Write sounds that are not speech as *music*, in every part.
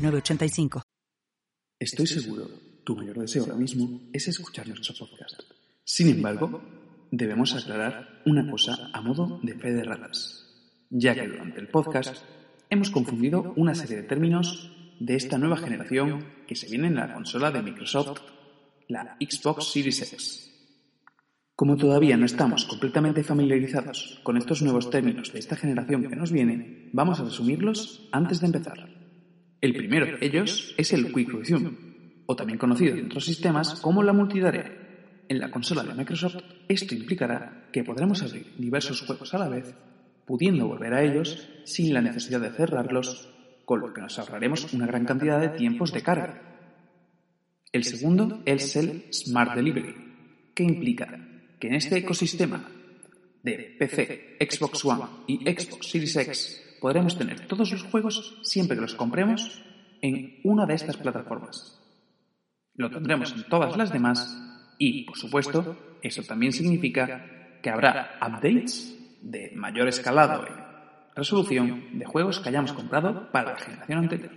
906985. Estoy seguro, tu mayor deseo ahora mismo es escuchar nuestro podcast. Sin embargo, debemos aclarar una cosa a modo de fe de ratas, ya que durante el podcast hemos confundido una serie de términos de esta nueva generación que se viene en la consola de Microsoft, la Xbox Series X. Como todavía no estamos completamente familiarizados con estos nuevos términos de esta generación que nos viene, vamos a resumirlos antes de empezar. El primero de ellos es el Quick Resume, o también conocido en otros sistemas como la multitarea. En la consola de Microsoft, esto implicará que podremos abrir diversos juegos a la vez, pudiendo volver a ellos sin la necesidad de cerrarlos, con lo que nos ahorraremos una gran cantidad de tiempos de carga. El segundo es el Smart Delivery, que implica que en este ecosistema de PC, Xbox One y Xbox Series X podremos tener todos los juegos siempre que los compremos en una de estas plataformas. Lo tendremos en todas las demás y, por supuesto, eso también significa que habrá updates de mayor escalado en resolución de juegos que hayamos comprado para la generación anterior.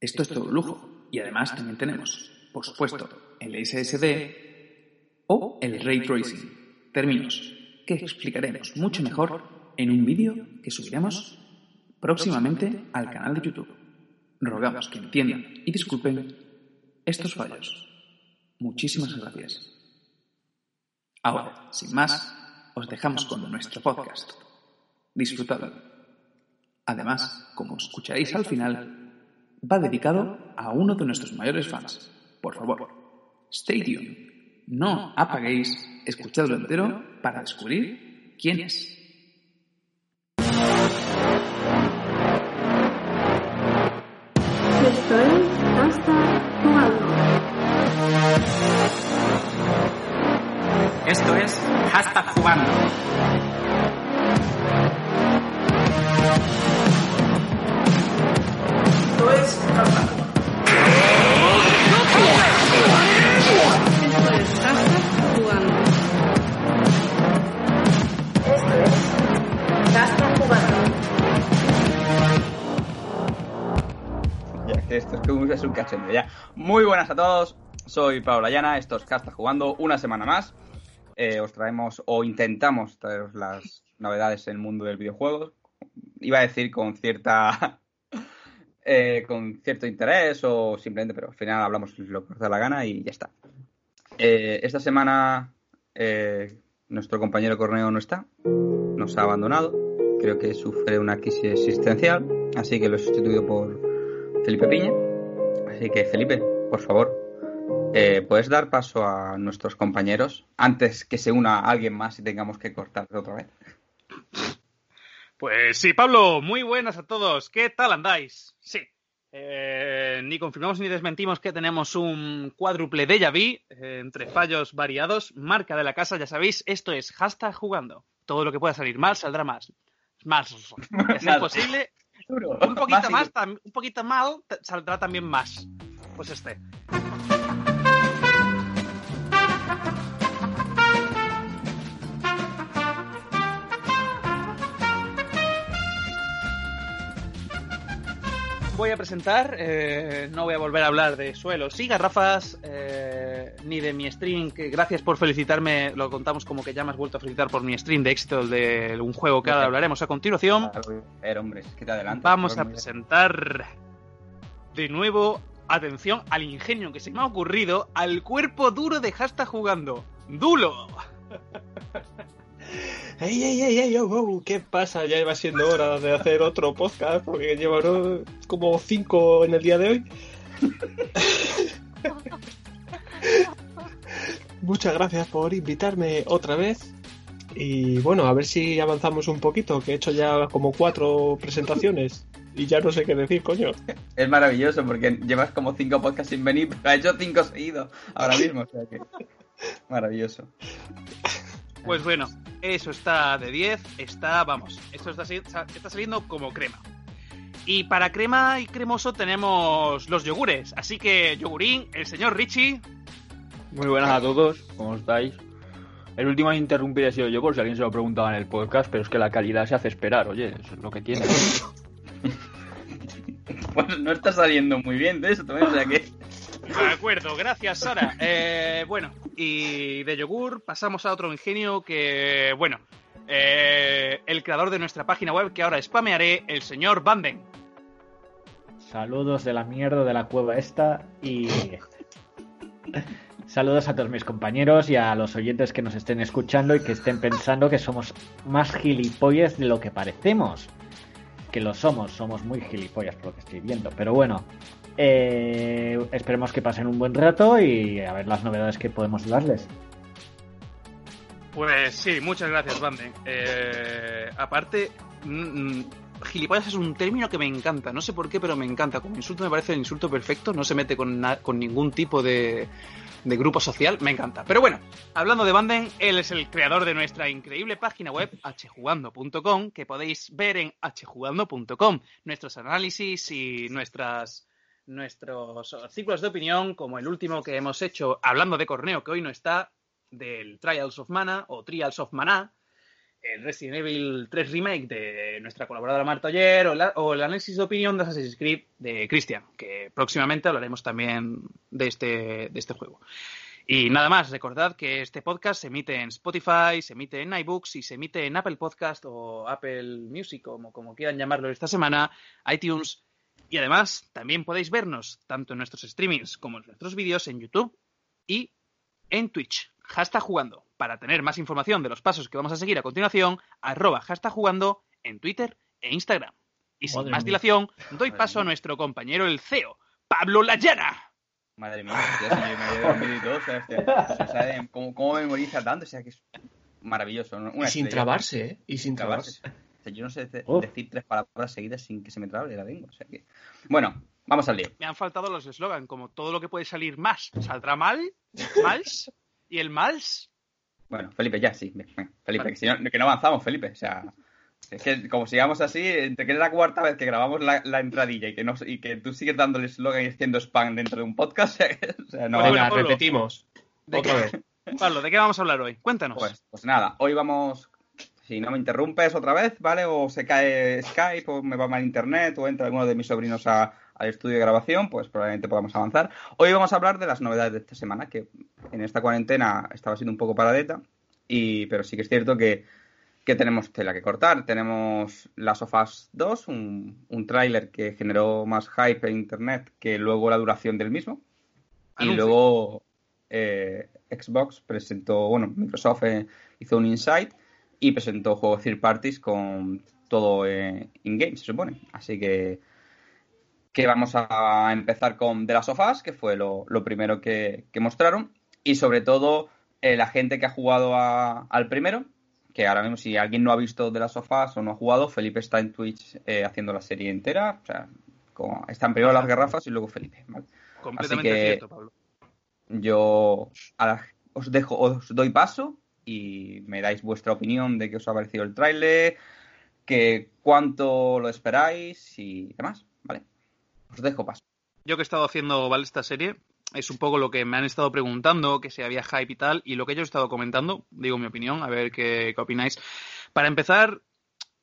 Esto es todo lujo y además también tenemos, por supuesto, el SSD o el ray tracing, términos que explicaremos mucho mejor en un vídeo que subiremos próximamente al canal de YouTube. Rogamos que entiendan y disculpen estos fallos. Muchísimas gracias. Ahora, sin más, os dejamos con nuestro podcast. Disfrutadlo. Además, como escucharéis al final, va dedicado a uno de nuestros mayores fans. Por favor, stay tuned no apaguéis, escuchadlo entero para descubrir quién es. Esto es Hasta Jugando. Esto es Hashtag Jugando. Es un cachondeo, ya. Muy buenas a todos, soy Pablo Llana, esto es Casta Jugando una semana más. Eh, os traemos o intentamos traeros las novedades en el mundo del videojuego. Iba a decir con cierta *laughs* eh, con cierto interés o simplemente, pero al final hablamos lo que nos da la gana y ya está. Eh, esta semana nuestro compañero Corneo no está, nos ha abandonado, creo que sufre una crisis existencial, así que lo he sustituido por Felipe Piña. Así que Felipe, por favor, eh, ¿puedes dar paso a nuestros compañeros antes que se una alguien más y tengamos que cortar otra vez? Pues sí, Pablo, muy buenas a todos. ¿Qué tal andáis? Sí. Eh, ni confirmamos ni desmentimos que tenemos un cuádruple déjà vu eh, entre fallos variados. Marca de la casa, ya sabéis, esto es hashtag jugando. Todo lo que pueda salir mal saldrá más. *laughs* Más. Es imposible. Duro. Un poquito Más más, un poquito mal, saldrá también más. Pues este. Voy a presentar, eh, no voy a volver a hablar de suelos y garrafas, eh, ni de mi stream, que gracias por felicitarme, lo contamos como que ya me has vuelto a felicitar por mi stream de éxito, de un juego que ahora hablaremos a continuación. Hombre, que te adelantas. Vamos a presentar de nuevo, atención al ingenio que se me ha ocurrido, al cuerpo duro de Hasta jugando. ¡Dulo! *laughs* ¡Ey, ey, ey, ey! Oh, oh, ¿Qué pasa? Ya va siendo hora de hacer otro podcast porque llevo ¿no? como cinco en el día de hoy. *laughs* Muchas gracias por invitarme otra vez. Y bueno, a ver si avanzamos un poquito, que he hecho ya como cuatro presentaciones. y ya no sé qué decir, coño. Es maravilloso porque llevas como cinco podcasts sin venir, pero ha hecho cinco seguidos ahora mismo. O sea que. Maravilloso. Pues bueno, eso está de 10, está, vamos, esto está, está saliendo como crema. Y para crema y cremoso tenemos los yogures, así que yogurín, el señor Richie, Muy buenas a todos, ¿cómo estáis? El último en interrumpir he sido yo por si alguien se lo preguntaba en el podcast, pero es que la calidad se hace esperar, oye, eso es lo que tiene. *laughs* Pues no está saliendo muy bien de esto, ¿eh? o sea que. *laughs* De acuerdo, gracias Sara. Eh, bueno, y de yogur pasamos a otro ingenio que, bueno, eh, el creador de nuestra página web que ahora spamearé, el señor Banden. Saludos de la mierda de la cueva esta y saludos a todos mis compañeros y a los oyentes que nos estén escuchando y que estén pensando que somos más gilipollas de lo que parecemos. Que lo somos, somos muy gilipollas por lo que estoy viendo. Pero bueno, eh, esperemos que pasen un buen rato y a ver las novedades que podemos darles. Pues sí, muchas gracias, Banden. Eh, aparte, mm, mm, gilipollas es un término que me encanta. No sé por qué, pero me encanta. Como insulto me parece el insulto perfecto. No se mete con, con ningún tipo de, de grupo social. Me encanta. Pero bueno, hablando de Banden, él es el creador de nuestra increíble página web, hjugando.com, que podéis ver en hjugando.com. Nuestros análisis y nuestras nuestros artículos de opinión, como el último que hemos hecho hablando de Corneo, que hoy no está, del Trials of Mana o Trials of Mana, el Resident Evil 3 Remake de nuestra colaboradora Marta Oyer o, la- el análisis de opinión de Assassin's Creed de Christian, que próximamente hablaremos también de este, de este juego. Y nada más, recordad que este podcast se emite en Spotify, se emite en iBooks y se emite en Apple Podcast o Apple Music, como, como quieran llamarlo esta semana, iTunes. Y además, también podéis vernos tanto en nuestros streamings como en nuestros vídeos en YouTube y en Twitch. Hashtag jugando. Para tener más información de los pasos que vamos a seguir a continuación, arroba hashtag jugando en Twitter e Instagram. Y sin Madre más mía. dilación, doy paso a nuestro compañero el CEO, Pablo Layana. Madre mía, si yo me dormido y todo, o sea, hostia, o sea, ¿cómo, cómo memoriza tanto? O sea, que es maravilloso. ¿no? Una Y sin estrella. trabarse, ¿eh? Y sin trabarse. trabarse. O sea, yo no sé de- decir tres palabras seguidas sin que se me trabe la lengua. O sea que... Bueno, vamos al lío. Me han faltado los eslogan, como todo lo que puede salir más saldrá mal, mals, y el mals Bueno, Felipe, ya, sí. Felipe, Vale. que, si no, que no avanzamos, Felipe. O sea, es que como sigamos así, entre que es la cuarta vez que grabamos la, la entradilla y que, no, y que tú sigues dándole eslogan y haciendo spam dentro de un podcast, *laughs* o sea, no Bueno, Venga, Pablo. repetimos. ¿De Otra qué? vez. Pablo, ¿de qué vamos a hablar hoy? Cuéntanos. Pues, pues nada, hoy vamos. Si no me interrumpes otra vez, ¿vale? O se cae Skype, o me va mal internet, o entra alguno de mis sobrinos a- al estudio de grabación, pues probablemente podamos avanzar. Hoy vamos a hablar de las novedades de esta semana, que en esta cuarentena estaba siendo un poco paradeta, y, pero sí que es cierto que, que tenemos tela que cortar. Tenemos Las of Us 2, un, un tráiler que generó más hype en internet que luego la duración del mismo. Y luego eh, Xbox presentó, bueno, Microsoft eh, hizo un Insight y presentó juegos third parties con todo eh, in-game, se supone. Así que, que vamos a empezar con The Last of Us, que fue lo, lo primero que, que mostraron. Y sobre todo, eh, la gente que ha jugado a- al primero, que ahora mismo si alguien no ha visto The Last of Us o no ha jugado, Felipe está en Twitch eh, haciendo la serie entera. O sea, como, están primero las garrafas y luego Felipe. ¿vale? Completamente así que- cierto, Pablo. Yo a la- os dejo, os doy paso y me dais vuestra opinión de qué os ha parecido el tráiler, que cuánto lo esperáis y demás, ¿vale? Os dejo paso. Yo que he estado haciendo ¿vale? esta serie, es un poco lo que me han estado preguntando, que si había hype y tal, y lo que yo he estado comentando, digo mi opinión, a ver qué, qué opináis. Para empezar,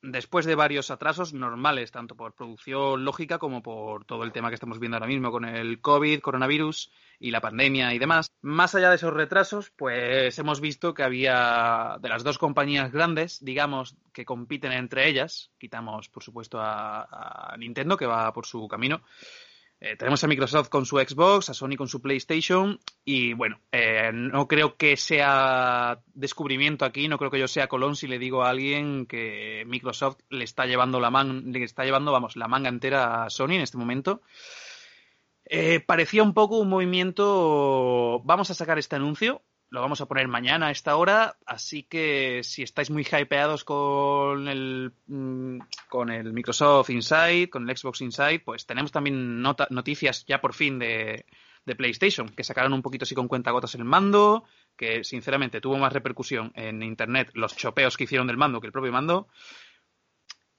después de varios atrasos normales, tanto por producción lógica como por todo el tema que estamos viendo ahora mismo con el COVID, coronavirus y la pandemia y demás, más allá de esos retrasos, pues hemos visto que había de las dos compañías grandes, digamos, que compiten entre ellas, quitamos por supuesto a, a Nintendo, que va por su camino, eh, tenemos a Microsoft con su Xbox, a Sony con su PlayStation y bueno, eh, no creo que sea descubrimiento aquí, no creo que yo sea Colón si le digo a alguien que Microsoft le está llevando la man, le está llevando, la manga entera a Sony en este momento. Eh, parecía un poco un movimiento, vamos a sacar este anuncio lo vamos a poner mañana a esta hora, así que si estáis muy hypeados con el, mm, con el Microsoft Inside, con el Xbox Inside, pues tenemos también noticias ya por fin de, de PlayStation, que sacaron un poquito así con cuentagotas el mando, que sinceramente tuvo más repercusión en Internet los chopeos que hicieron del mando que el propio mando.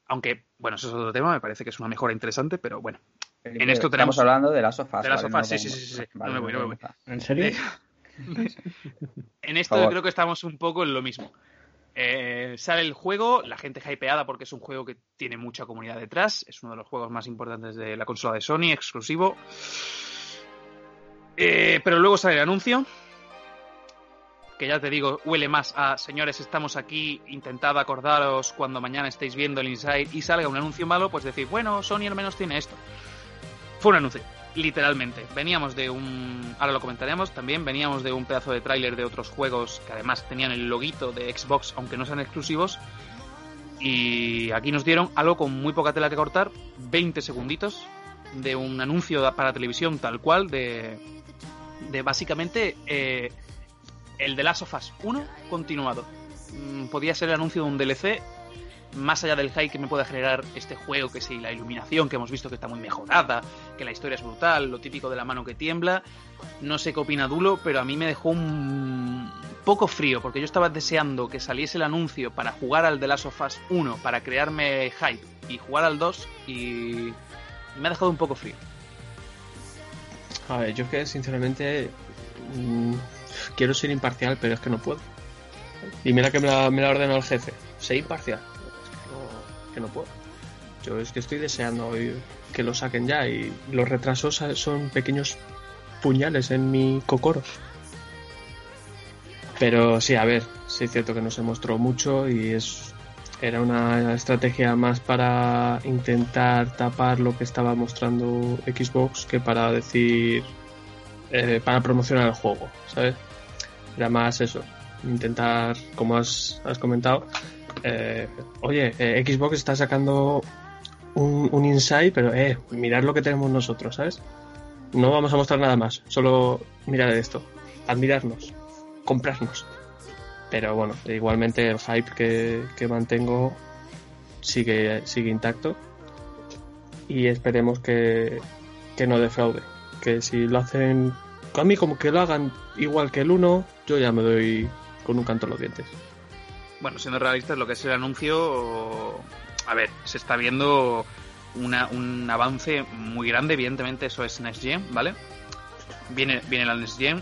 Aunque, bueno, eso es otro tema, me parece que es una mejora interesante, pero bueno. Felipe, En esto estamos tenemos- hablando de las sofás. de las sofás, sí, sí, sí, sí, sí. No me voy, no me voy. ¿En serio? Eh, *laughs* En esto yo creo que estamos un poco en lo mismo. Eh, sale el juego, la gente hypeada porque es un juego que tiene mucha comunidad detrás, es uno de los juegos más importantes de la consola de Sony, exclusivo. Eh, pero luego sale el anuncio, que ya te digo, huele más a señores, estamos aquí, intentad acordaros cuando mañana estéis viendo el Inside y salga un anuncio malo, pues decir, bueno, Sony al menos tiene esto. Fue un anuncio, literalmente. Veníamos de un. Ahora lo comentaremos también. Veníamos de un pedazo de tráiler de otros juegos que además tenían el loguito de Xbox, aunque no sean exclusivos. Y aquí nos dieron algo con muy poca tela que cortar: 20 segunditos de un anuncio para televisión tal cual, de, de básicamente eh, el de Last of Us 1 continuado. Mm, Podía ser el anuncio de un DLC más allá del hype que me pueda generar este juego, que si la iluminación que hemos visto que está muy mejorada, que la historia es brutal, lo típico de la mano que tiembla, no sé qué opina Dulo, pero a mí me dejó un poco frío, porque yo estaba deseando que saliese el anuncio para jugar al The Last of Us 1, para crearme hype, y jugar al 2, y, me ha dejado un poco frío. A ver, yo es que sinceramente mm, quiero ser imparcial, pero es que no puedo. Y mira que me la, me la ha ordenado el jefe. Sé imparcial. No, puedo. Yo es que estoy deseando que lo saquen ya y los retrasos son pequeños puñales en mi cocoro. Pero sí, a ver, sí es cierto que no se mostró mucho y es era una estrategia más para intentar tapar lo que estaba mostrando Xbox que para decir eh, para promocionar el juego, ¿sabes? Era más eso, intentar, como has, has comentado, eh, oye, eh, Xbox está sacando un, insight, pero eh, mirad lo que tenemos nosotros, ¿sabes? No vamos a mostrar nada más, solo mirad esto, admirarnos, comprarnos. Pero bueno, igualmente el hype que, que mantengo sigue, sigue intacto y esperemos que, que no defraude. Que si lo hacen, a mí como que lo hagan igual que el 1, yo ya me doy con un canto en los dientes. Bueno, siendo realistas, lo que es el anuncio, a ver, se está viendo una- un avance muy grande, evidentemente eso es Next Gen, ¿vale? Viene, viene la Next Gen.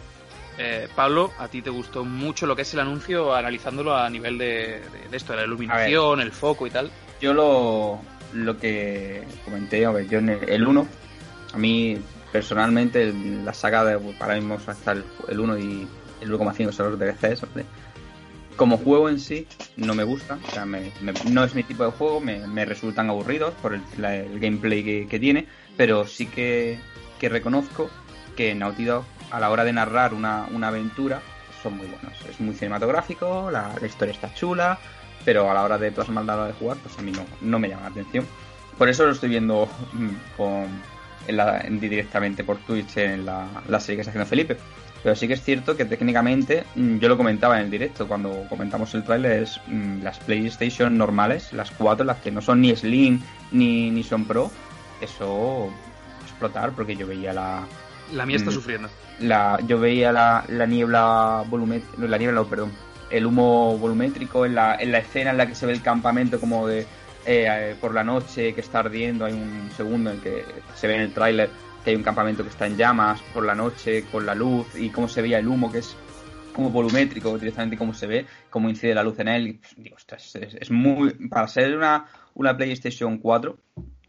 Eh, Pablo, a ti te gustó mucho lo que es el anuncio, analizándolo a nivel de, de- esto, de la iluminación, el foco y tal. Yo lo, lo que comenté, a ver, yo en el, el 1, a mí personalmente la saga de para mí hasta el, el 1 y el 1,5 son los DLCs, ¿vale? Como juego en sí, no me gusta, o sea, me- no es mi tipo de juego, me, resultan aburridos por el, la- gameplay que, tiene, pero sí que, reconozco que Naughty Dog, a la hora de narrar una, aventura, son muy buenos. Es muy cinematográfico, la, historia está chula, pero a la hora de plasmarla a la hora de jugar, pues a mí no, no me llama la atención. Por eso lo estoy viendo mm, en la- en- directamente por Twitch en la serie que está haciendo Felipe. Pero sí que es cierto que técnicamente, mm, yo lo comentaba en el directo cuando comentamos el tráiler, es mm, las PlayStation normales, las cuatro, las que no son ni Slim ni, ni son Pro, eso explotar porque yo veía la, La mía está Mm. sufriendo. la yo veía la, la niebla volumétrica, la niebla no, perdón, el humo volumétrico en la, en la escena en la que se ve el campamento como de eh, eh, por la noche que está ardiendo, hay un segundo en que se ve en el tráiler que hay un campamento que está en llamas por la noche con la luz y cómo se veía el humo que es como volumétrico directamente cómo se ve, cómo incide la luz en él, y, digo, ostras, es, es muy para ser una, una PlayStation 4,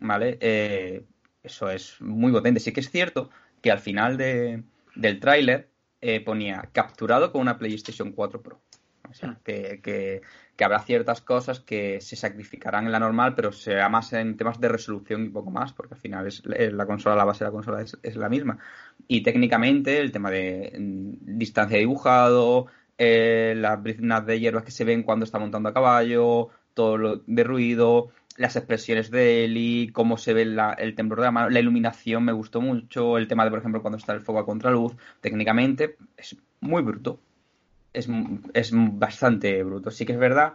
¿vale? Eh, eso es muy potente. Sí que es cierto que al final de, del tráiler eh, ponía capturado con una PlayStation 4 Pro. O sea, que, que- que habrá ciertas cosas que se sacrificarán en la normal, pero será más en temas de resolución y poco más, porque al final es, la consola, la base de la consola es, la misma. Y técnicamente el tema de mm, distancia de dibujado, eh, las briznas de hierbas que se ven cuando está montando a caballo, todo lo de ruido, las expresiones de Eli, cómo se ve el temblor de la mano, la iluminación me gustó mucho, el tema de, por ejemplo, cuando está el fuego a contraluz, técnicamente es muy bruto. Es, es bastante bruto. Sí que es verdad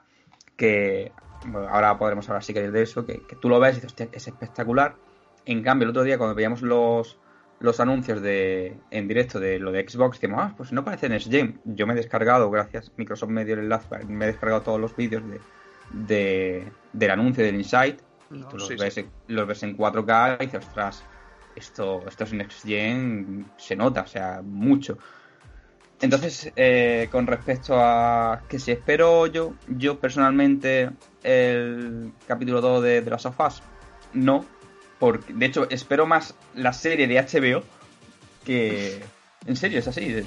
que bueno, ahora podremos hablar si queréis de eso, que, que tú lo ves y dices, es espectacular. En cambio, el otro día cuando veíamos los, los anuncios de en directo de lo de Xbox, decimos, ah, pues no parece Next Gen. Yo me he descargado, gracias Microsoft me dio el enlace, me he descargado todos los vídeos de, de- del anuncio del Insight. Y tú los, sí, ves, sí. los ves en 4K y dices, ostras, esto, esto es Next Gen, se nota, o sea, mucho. Entonces, eh, con respecto a que si espero yo, yo personalmente el capítulo 2 de, de las sofás, no, porque de hecho espero más la serie de HBO que... En serio, es así,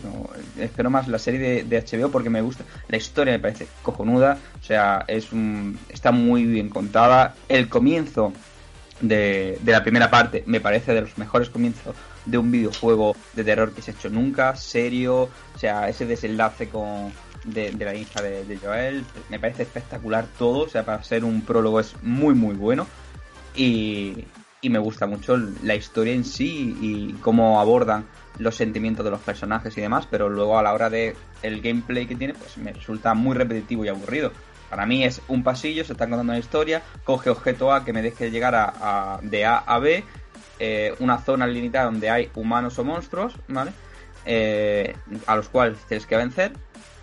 espero más la serie de, de HBO porque me gusta, la historia me parece cojonuda, o sea, es un, está muy bien contada, el comienzo de, de la primera parte me parece de los mejores comienzos de un videojuego de terror que se ha hecho nunca, serio, o sea, ese desenlace con de, la hija de, de Joel, me parece espectacular todo, o sea, para ser un prólogo es muy muy bueno y, y me gusta mucho la historia en sí y cómo abordan los sentimientos de los personajes y demás, pero luego a la hora de el gameplay que tiene, pues me resulta muy repetitivo y aburrido. Para mí es un pasillo, se está contando una historia, coge objeto A que me deje llegar a, a- de A a B, eh, una zona limitada donde hay humanos o monstruos, ¿vale? Eh, a los cuales tienes que vencer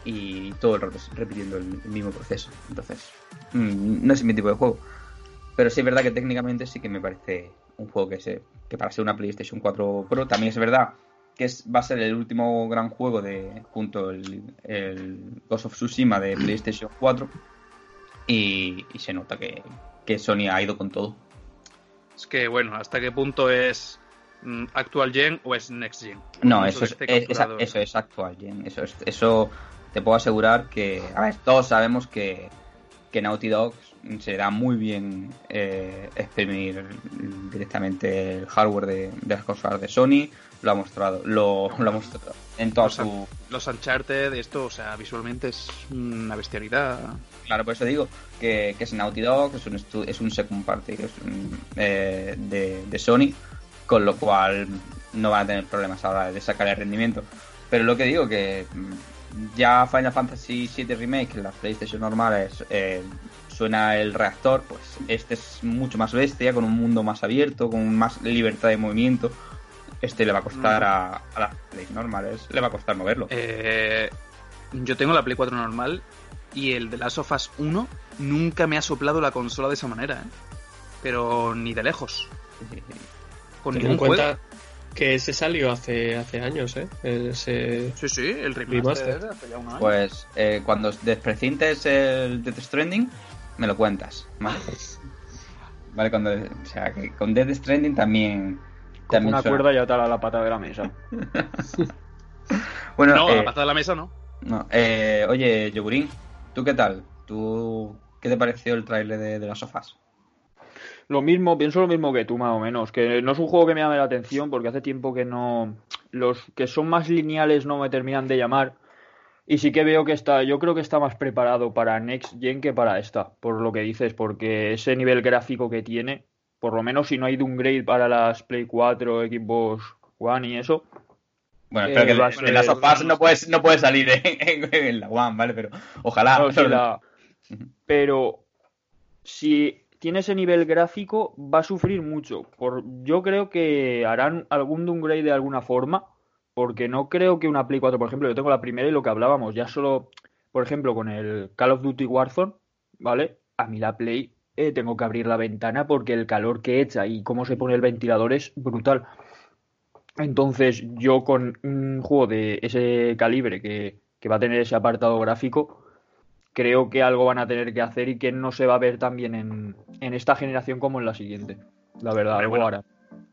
y todo el rato repitiendo el, mismo proceso. Entonces, mm, no es mi tipo de juego. Pero sí es verdad que técnicamente sí que me parece un juego que, se, que para ser una PlayStation 4 Pro también es verdad que es, va a ser el último gran juego de junto el, el Ghost of Tsushima de PlayStation 4 y, y se nota que, que Sony ha ido con todo. Es que, bueno, ¿hasta qué punto es mm, actual gen o es next gen? No, eso es, es- capturado. eso es actual, Jen. Eso, es- eso te puedo asegurar que. A ver, todos sabemos que, que Naughty Dog se da muy bien eh, exprimir directamente el hardware de, de las consolas de Sony. Lo ha mostrado, lo, *laughs* lo ha mostrado en toda Los, su. los Uncharted, esto, o sea, visualmente es una bestialidad. Claro, por eso digo que, que es Naughty Dog, es un, es un second party es un, eh, de, de Sony, con lo cual no van a tener problemas ahora de sacar el rendimiento. Pero lo que digo que mm, ya Final Fantasy VII Remake, en las PlayStation normales, eh, suena el reactor, pues este es mucho más bestia, con un mundo más abierto, con más libertad de movimiento. Este le va a costar a, a las Play normales, le va a costar moverlo. Eh, yo tengo la Play 4 normal y el de Last of Us 1 nunca me ha soplado la consola de esa manera, ¿eh? Pero ni de lejos. *laughs* Con Ten en cuenta juego. que ese salió hace, hace años, ¿eh? Ese... Sí, sí, el remaster, Remaster. hace ya un año. Pues eh, cuando desprecintes el Death Stranding, me lo cuentas, ¿vale? Vale, cuando, o sea, que con Death Stranding también... Con también una suena. cuerda y atar a la pata de la mesa. *laughs* Bueno, no, eh, la pata de la mesa no. no, eh, oye, Yogurín, ¿tú qué tal? ¿Tú qué te pareció el tráiler de, de las sofás? Lo mismo, pienso lo mismo que tú, más o menos. Que no es un juego que me llame la atención porque hace tiempo que no. Los que son más lineales no me terminan de llamar. Y sí que veo que está. Yo creo que está más preparado para Next Gen que para esta, por lo que dices, porque ese nivel gráfico que tiene, por lo menos si no hay downgrade para las Play 4, Xbox One y eso. Bueno, Eh, espero que de- de ser- las sofás no puedes, no puedes salir en, *laughs* en- en la One, ¿vale? Pero ojalá. No, la- Pero si tiene ese nivel gráfico, va a sufrir mucho. Por... Yo creo que harán algún downgrade de alguna forma, porque no creo que una Play 4, por ejemplo, yo tengo la primera y lo que hablábamos, ya solo, por ejemplo, con el Call of Duty Warzone, ¿vale? A mí la Play eh, tengo que abrir la ventana porque el calor que echa y cómo se pone el ventilador es brutal. Entonces, yo con un juego de ese calibre que, que va a tener ese apartado gráfico, creo que algo van a tener que hacer y que no se va a ver tan bien en, en esta generación como en la siguiente. La verdad, algo bueno, hará.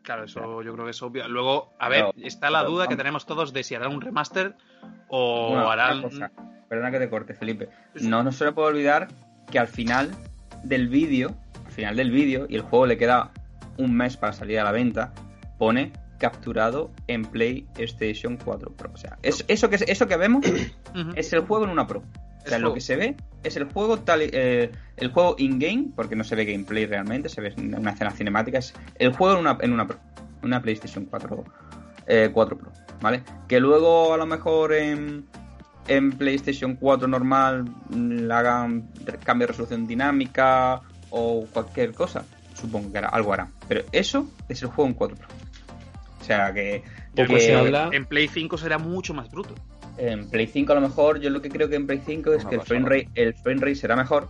Claro, eso yo creo que es obvio. Luego, a ver, está la duda que tenemos todos de si harán un remaster o harán. cosa, perdona que te corte, Felipe. No nos se le puede olvidar que al final del vídeo, al final del vídeo, y el juego le queda un mes para salir a la venta, pone capturado en PlayStation 4 Pro. O sea, es- eso, que, eso que vemos es el juego en una Pro. O sea, lo que se ve es el juego tal eh, el juego in-game, porque no se ve gameplay realmente, se ve una escena cinemática, es el juego en una, en una Pro, una PlayStation 4, eh, 4 Pro, ¿vale? Que luego a lo mejor en, en PlayStation 4 normal le hagan cambio de resolución dinámica o cualquier cosa. Supongo que hará- algo harán. Pero eso es el juego en 4 Pro. O sea que, Poco que se habla. En Play 5 será mucho más bruto. En Play 5 a lo mejor, yo lo que creo que en Play 5 es Una que el frame, rate, el frame rate será mejor,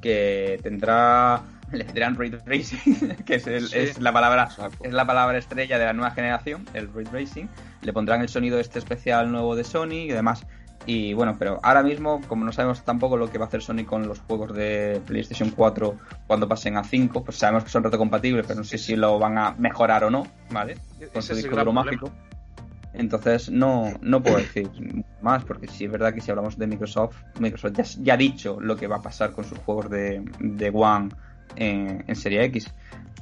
que tendrá, *laughs* le dirán ray tracing, *laughs* que es, el- Sí. es la palabra Exacto. es la palabra estrella de la nueva generación, el ray tracing, le pondrán el sonido este especial nuevo de Sony y demás. Y bueno, pero ahora mismo, como no sabemos tampoco lo que va a hacer Sony con los juegos de PlayStation 4 cuando pasen a 5, pues sabemos que son retrocompatibles, pero no sé si lo van a mejorar o no, ¿vale? Con su disco duro problema. Entonces no, no puedo decir más, porque sí es verdad que si hablamos de Microsoft, Microsoft ya, ya ha dicho lo que va a pasar con sus juegos de, de One en, en Serie X.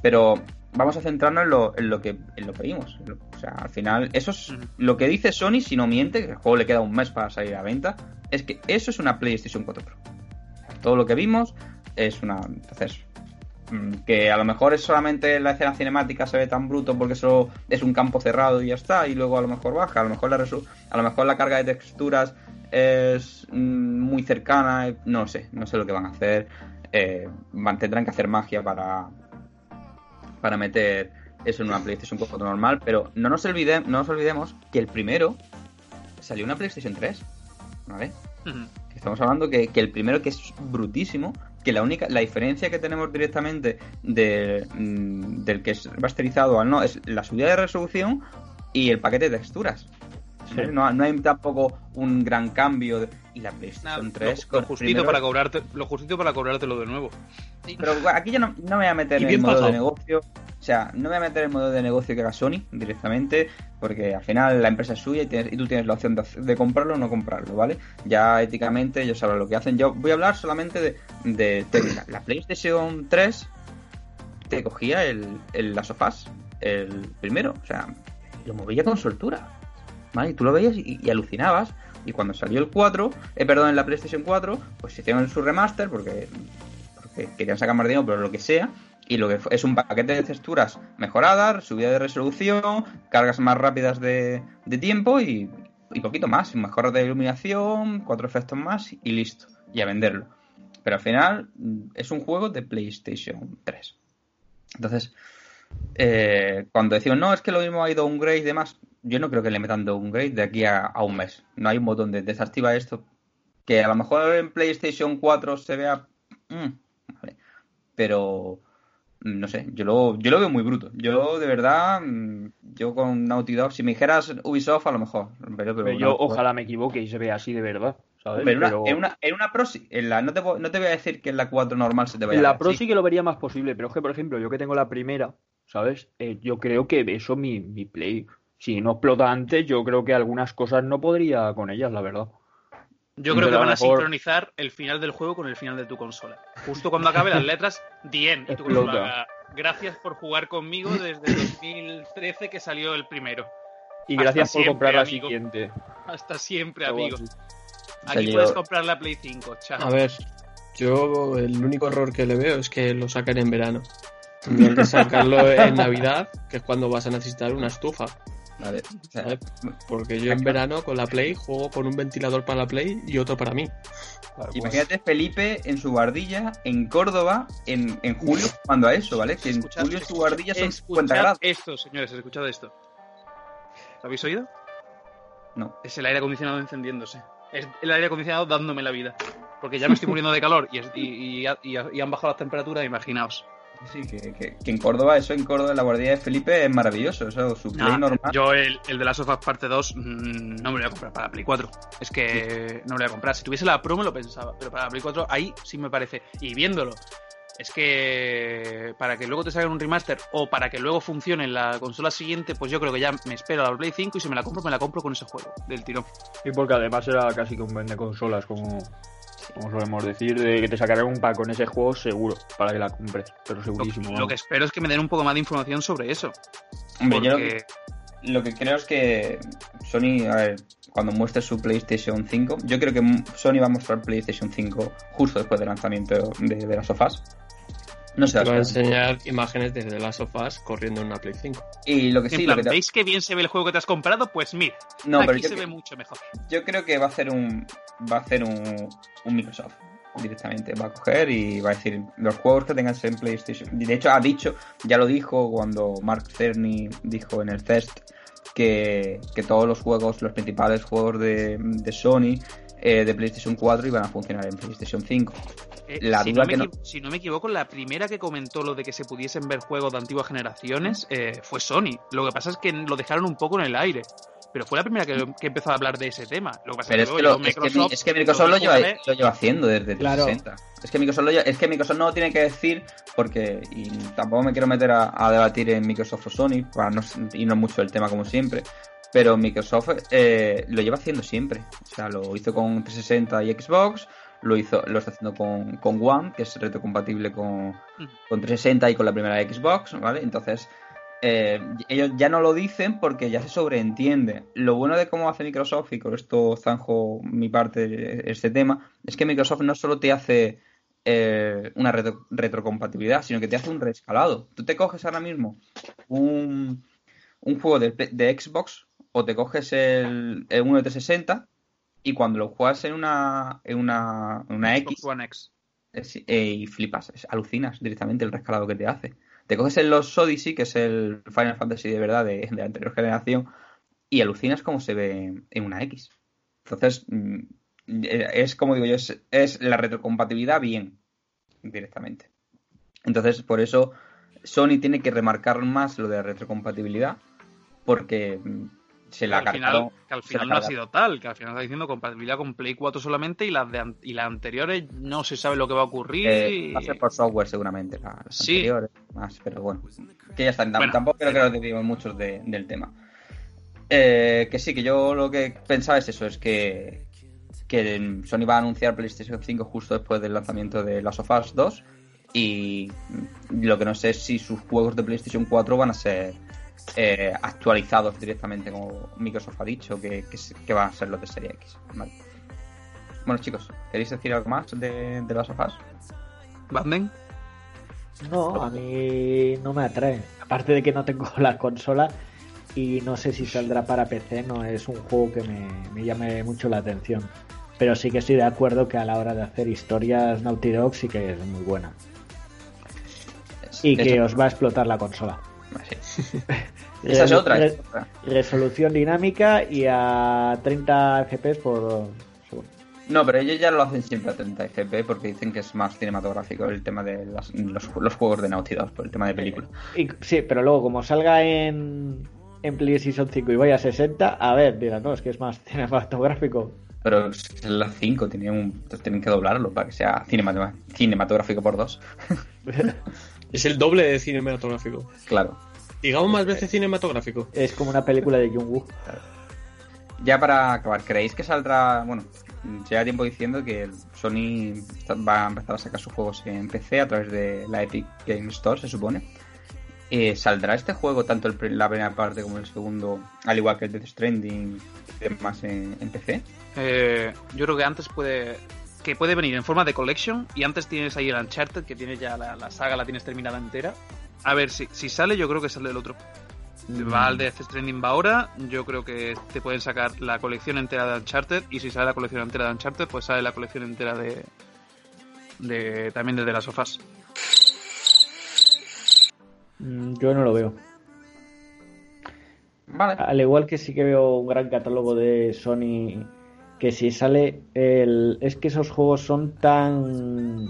Pero vamos a centrarnos en lo, en lo que en lo que vimos. O sea, al final, eso es lo que dice Sony, si no miente, que el juego le queda un mes para salir a venta, es que eso es una PlayStation 4 Pro. Todo lo que vimos es una. Entonces, que a lo mejor es solamente la escena cinemática se ve tan bruto porque solo es un campo cerrado y ya está, y luego a lo mejor baja, a lo mejor la a lo mejor la carga de texturas es mm, muy cercana, eh, no sé, no sé lo que van a hacer. Eh, van- tendrán que hacer magia para para meter eso en una PlayStation 4 normal, pero no nos, olvide- no nos olvidemos que el primero salió una PlayStation 3, ¿vale? Estamos hablando que, que el primero que es brutísimo, que la única, la diferencia que tenemos directamente de, mm, del que es rasterizado al no es la subida de resolución y el paquete de texturas. No, no hay tampoco un gran cambio. de- y la PlayStation lo, 3 lo con justito primero- para cobrarte, lo justito para cobrártelo de nuevo. pero aquí ya no, no me voy a meter en el modo de negocio. O sea, no me voy a meter en el modo de negocio que haga Sony directamente, porque al final la empresa es suya y, tú tienes la opción de, comprarlo o no comprarlo, ¿vale? Ya éticamente ellos sabrán lo que hacen. Yo voy a hablar solamente de. La PlayStation 3 te cogía el, el Last of Us, el primero, o sea, lo movía con soltura. ¿Vale? Y tú lo veías y, y alucinabas. Y cuando salió el 4, eh, perdón, en la PlayStation 4, pues hicieron su remaster porque, porque querían sacar más dinero, pero lo que sea. Y lo que es un paquete de texturas mejoradas, subida de resolución, cargas más rápidas de, de tiempo y, y poquito más. Mejora de iluminación, cuatro efectos más y listo. Y a venderlo. Pero al final mm, es un juego de PlayStation 3. Entonces, eh, cuando decimos, no, es que lo mismo ha ido upgrade y demás, yo no creo que le metan downgrade de aquí a, a un mes. No hay un botón de desactiva esto. Que a lo mejor en PlayStation 4 se vea. mm. Pero. Mm, No sé, yo lo, yo lo veo muy bruto. Yo, de verdad, mm, yo con Naughty Dog, si me dijeras Ubisoft, a lo mejor. Pero, pero Pero yo ojalá me equivoque y se vea así de verdad. Pero- en, una, en una Pro sí. En la, no, te, no te voy a decir que en la 4 normal se te vaya En a la Pro sí que lo vería más posible, pero es que, por ejemplo, yo que tengo la primera, ¿sabes? Eh, yo creo que eso mi, mi Play, si no explota antes, yo creo que algunas cosas no podría con ellas, la verdad. Yo creo que van a mejor- sincronizar el final del juego con el final de tu consola. Justo cuando acabe las letras, End. Y tu consola Gracias por jugar conmigo desde 2013 que salió el primero. Y Hasta gracias por siempre, comprar la amigo. siguiente. Hasta siempre, amigo. Aquí puedes comprar la Play 5. Chao. A ver, yo el único error que le veo es que lo saquen en verano. Tendrían que sacarlo en Navidad, que es cuando vas a necesitar una estufa. Vale, o sea, ¿sabes? Porque yo en verano con la Play juego con un ventilador para la Play y otro para mí. Claro, pues, Imagínate Felipe en su guardilla en Córdoba en, en julio cuando a eso, ¿vale? Que en Escuchad- julio su guardilla son escuchad 50 grados. esto, señores, escuchad esto. ¿Lo habéis oído? No. Es el aire acondicionado encendiéndose. Es el aire acondicionado dándome la vida. Porque ya me estoy muriendo de calor y, es- y- y- y- y han bajado las temperaturas, imaginaos. Sí, que, que- que en Córdoba, eso en Córdoba, la guardilla de Felipe es maravilloso. Eso, su play Nah, normal. Yo el, el de las Us Parte 2 mm, no me lo voy a comprar para la Play 4. Es que no me lo voy a comprar. Si tuviese la Pro me lo pensaba, pero para la Play 4 ahí sí me parece. Y viéndolo, es que para que luego te salga un remaster o para que luego funcione en la consola siguiente, pues yo creo que ya me espero a la Play 5 y si me la compro, me la compro con ese juego del tirón. Y porque además era casi que un vende consolas, como, como solemos decir, de que te sacarán un pack con ese juego seguro para que la compres, pero Lo, segurísimo. lo que espero es que me den un poco más de información sobre eso. Hombre, yo lo Porque que, lo que creo es que Sony, a ver, cuando muestre su PlayStation 5, yo creo que Sony va a mostrar PlayStation 5 justo después del lanzamiento de, de las sofás. No se va a enseñar imágenes desde las sofás corriendo en una Play 5. Y lo que En sí, lo plan, que te- ¿veis qué bien se ve el juego que te has comprado? Pues mira, No, aquí yo se que- ve mucho mejor. Yo creo que va a hacer un va a hacer un, un Microsoft directamente. Va a coger y va a decir los juegos que tengas en PlayStation. De hecho, ha dicho, ya lo dijo cuando Mark Cerny dijo en el test que, que todos los juegos, los principales juegos de, de Sony eh, de PlayStation 4 iban a funcionar en PlayStation 5. Eh, La si, duda no me que no- equi- si no me equivoco, la primera que comentó lo de que se pudiesen ver juegos de antiguas generaciones eh, fue Sony. Lo que pasa es que lo dejaron un poco en el aire. Pero fue la primera que, que empezó a hablar de ese tema. Lo que pasa Pero es que, que, lo- luego es que, Microsoft, mi- es que Microsoft lo lleva, "Vale, lo lleva haciendo desde Claro. 360. Es que Microsoft lo es que Microsoft no lo tiene que decir porque y tampoco me quiero meter a, a debatir en Microsoft o Sony para no irnos mucho del tema como siempre. Pero Microsoft eh, lo lleva haciendo siempre. O sea, lo hizo con 360 y Xbox, lo hizo, lo está haciendo con, con One, que es retrocompatible con, con 360 y con la primera Xbox, ¿vale? Entonces, eh, ellos ya no lo dicen porque ya se sobreentiende. Lo bueno de cómo hace Microsoft, y con esto zanjo mi parte de este tema, es que Microsoft no solo te hace eh, una retro- retrocompatibilidad, sino que te hace un reescalado. Tú te coges ahora mismo un, un juego de, de Xbox o te coges el, el uno de 360 y cuando lo juegas en una, en una, en una Xbox X, One X. es- eh, y flipas, es- alucinas directamente el rescalado que te hace. Te coges el Los Odyssey, que es el Final Fantasy de verdad de, de la anterior generación, y alucinas cómo se ve en una X. Entonces, mm, eh, es como digo yo, es, es la retrocompatibilidad bien, directamente. Entonces, por eso Sony tiene que remarcar más lo de la retrocompatibilidad, porque mm, se la Que al final, que al final no ha sido tal, que al final está diciendo compatibilidad con Play 4 solamente y las de y las anteriores no se sabe lo que va a ocurrir. Eh, va a ser por software seguramente, la- las Sí. anteriores, más, pero bueno, que ya está, Bueno. tampoco creo que nos desviemos muchos de- del tema. Eh, que sí, que yo lo que pensaba es eso, es que, que Sony va a anunciar PlayStation 5 justo después del lanzamiento de Last of Us 2 y lo que no sé es si sus juegos de PlayStation 4 van a ser eh, actualizados directamente como Microsoft ha dicho que, que, van a ser los de Serie X. Vale. Bueno chicos, ¿queréis decir algo más de, de Last of Us? Banden. No, a mí no me atrae. Aparte de que no tengo *laughs* la consola y no sé si saldrá para PC, no es un juego que me, me llame mucho la atención. Pero sí que estoy de acuerdo que a la hora de hacer historias Naughty Dog sí que es muy buena. Y que os va a explotar la consola. *laughs* Esa es otra. Re-. Resolución dinámica y a 30 FPS por segundo. No, pero ellos ya lo hacen siempre a 30 FPS porque dicen que es más cinematográfico el tema de las- los, los juegos de Naughty Dog, por el tema de película. Y, sí, pero luego como salga en, en PlayStation 5 y vaya a 60, a ver, dirán, no, es que es más *laughs* cinematográfico. Pero es la 5 tienen, un- tienen que doblarlo para que sea cinema- cinematográfico por dos. *laughs* Es el doble de cinematográfico. claro. Digamos más veces cinematográfico. Es como una película de Jung Woo. Ya para acabar, ¿creéis que saldrá, bueno, lleva tiempo diciendo que Sony va a empezar a sacar sus juegos en PC a través de la Epic Game Store, se supone? Eh, ¿Saldrá este juego, tanto el, la primera parte como el segundo, al igual que el Death Stranding y demás en, en PC? Eh, yo creo que antes puede que puede venir en forma de collection y antes tienes ahí el Uncharted que tienes ya la, la saga la tienes terminada entera a ver si, si sale yo creo que sale el otro va al Death Stranding va ahora yo creo que te pueden sacar la colección entera de Uncharted y si sale la colección entera de Uncharted pues sale la colección entera de de también de The Last of Us Mm, Yo no lo veo. Vale. Al igual que sí que veo un gran catálogo de Sony que si sale el es que esos juegos son tan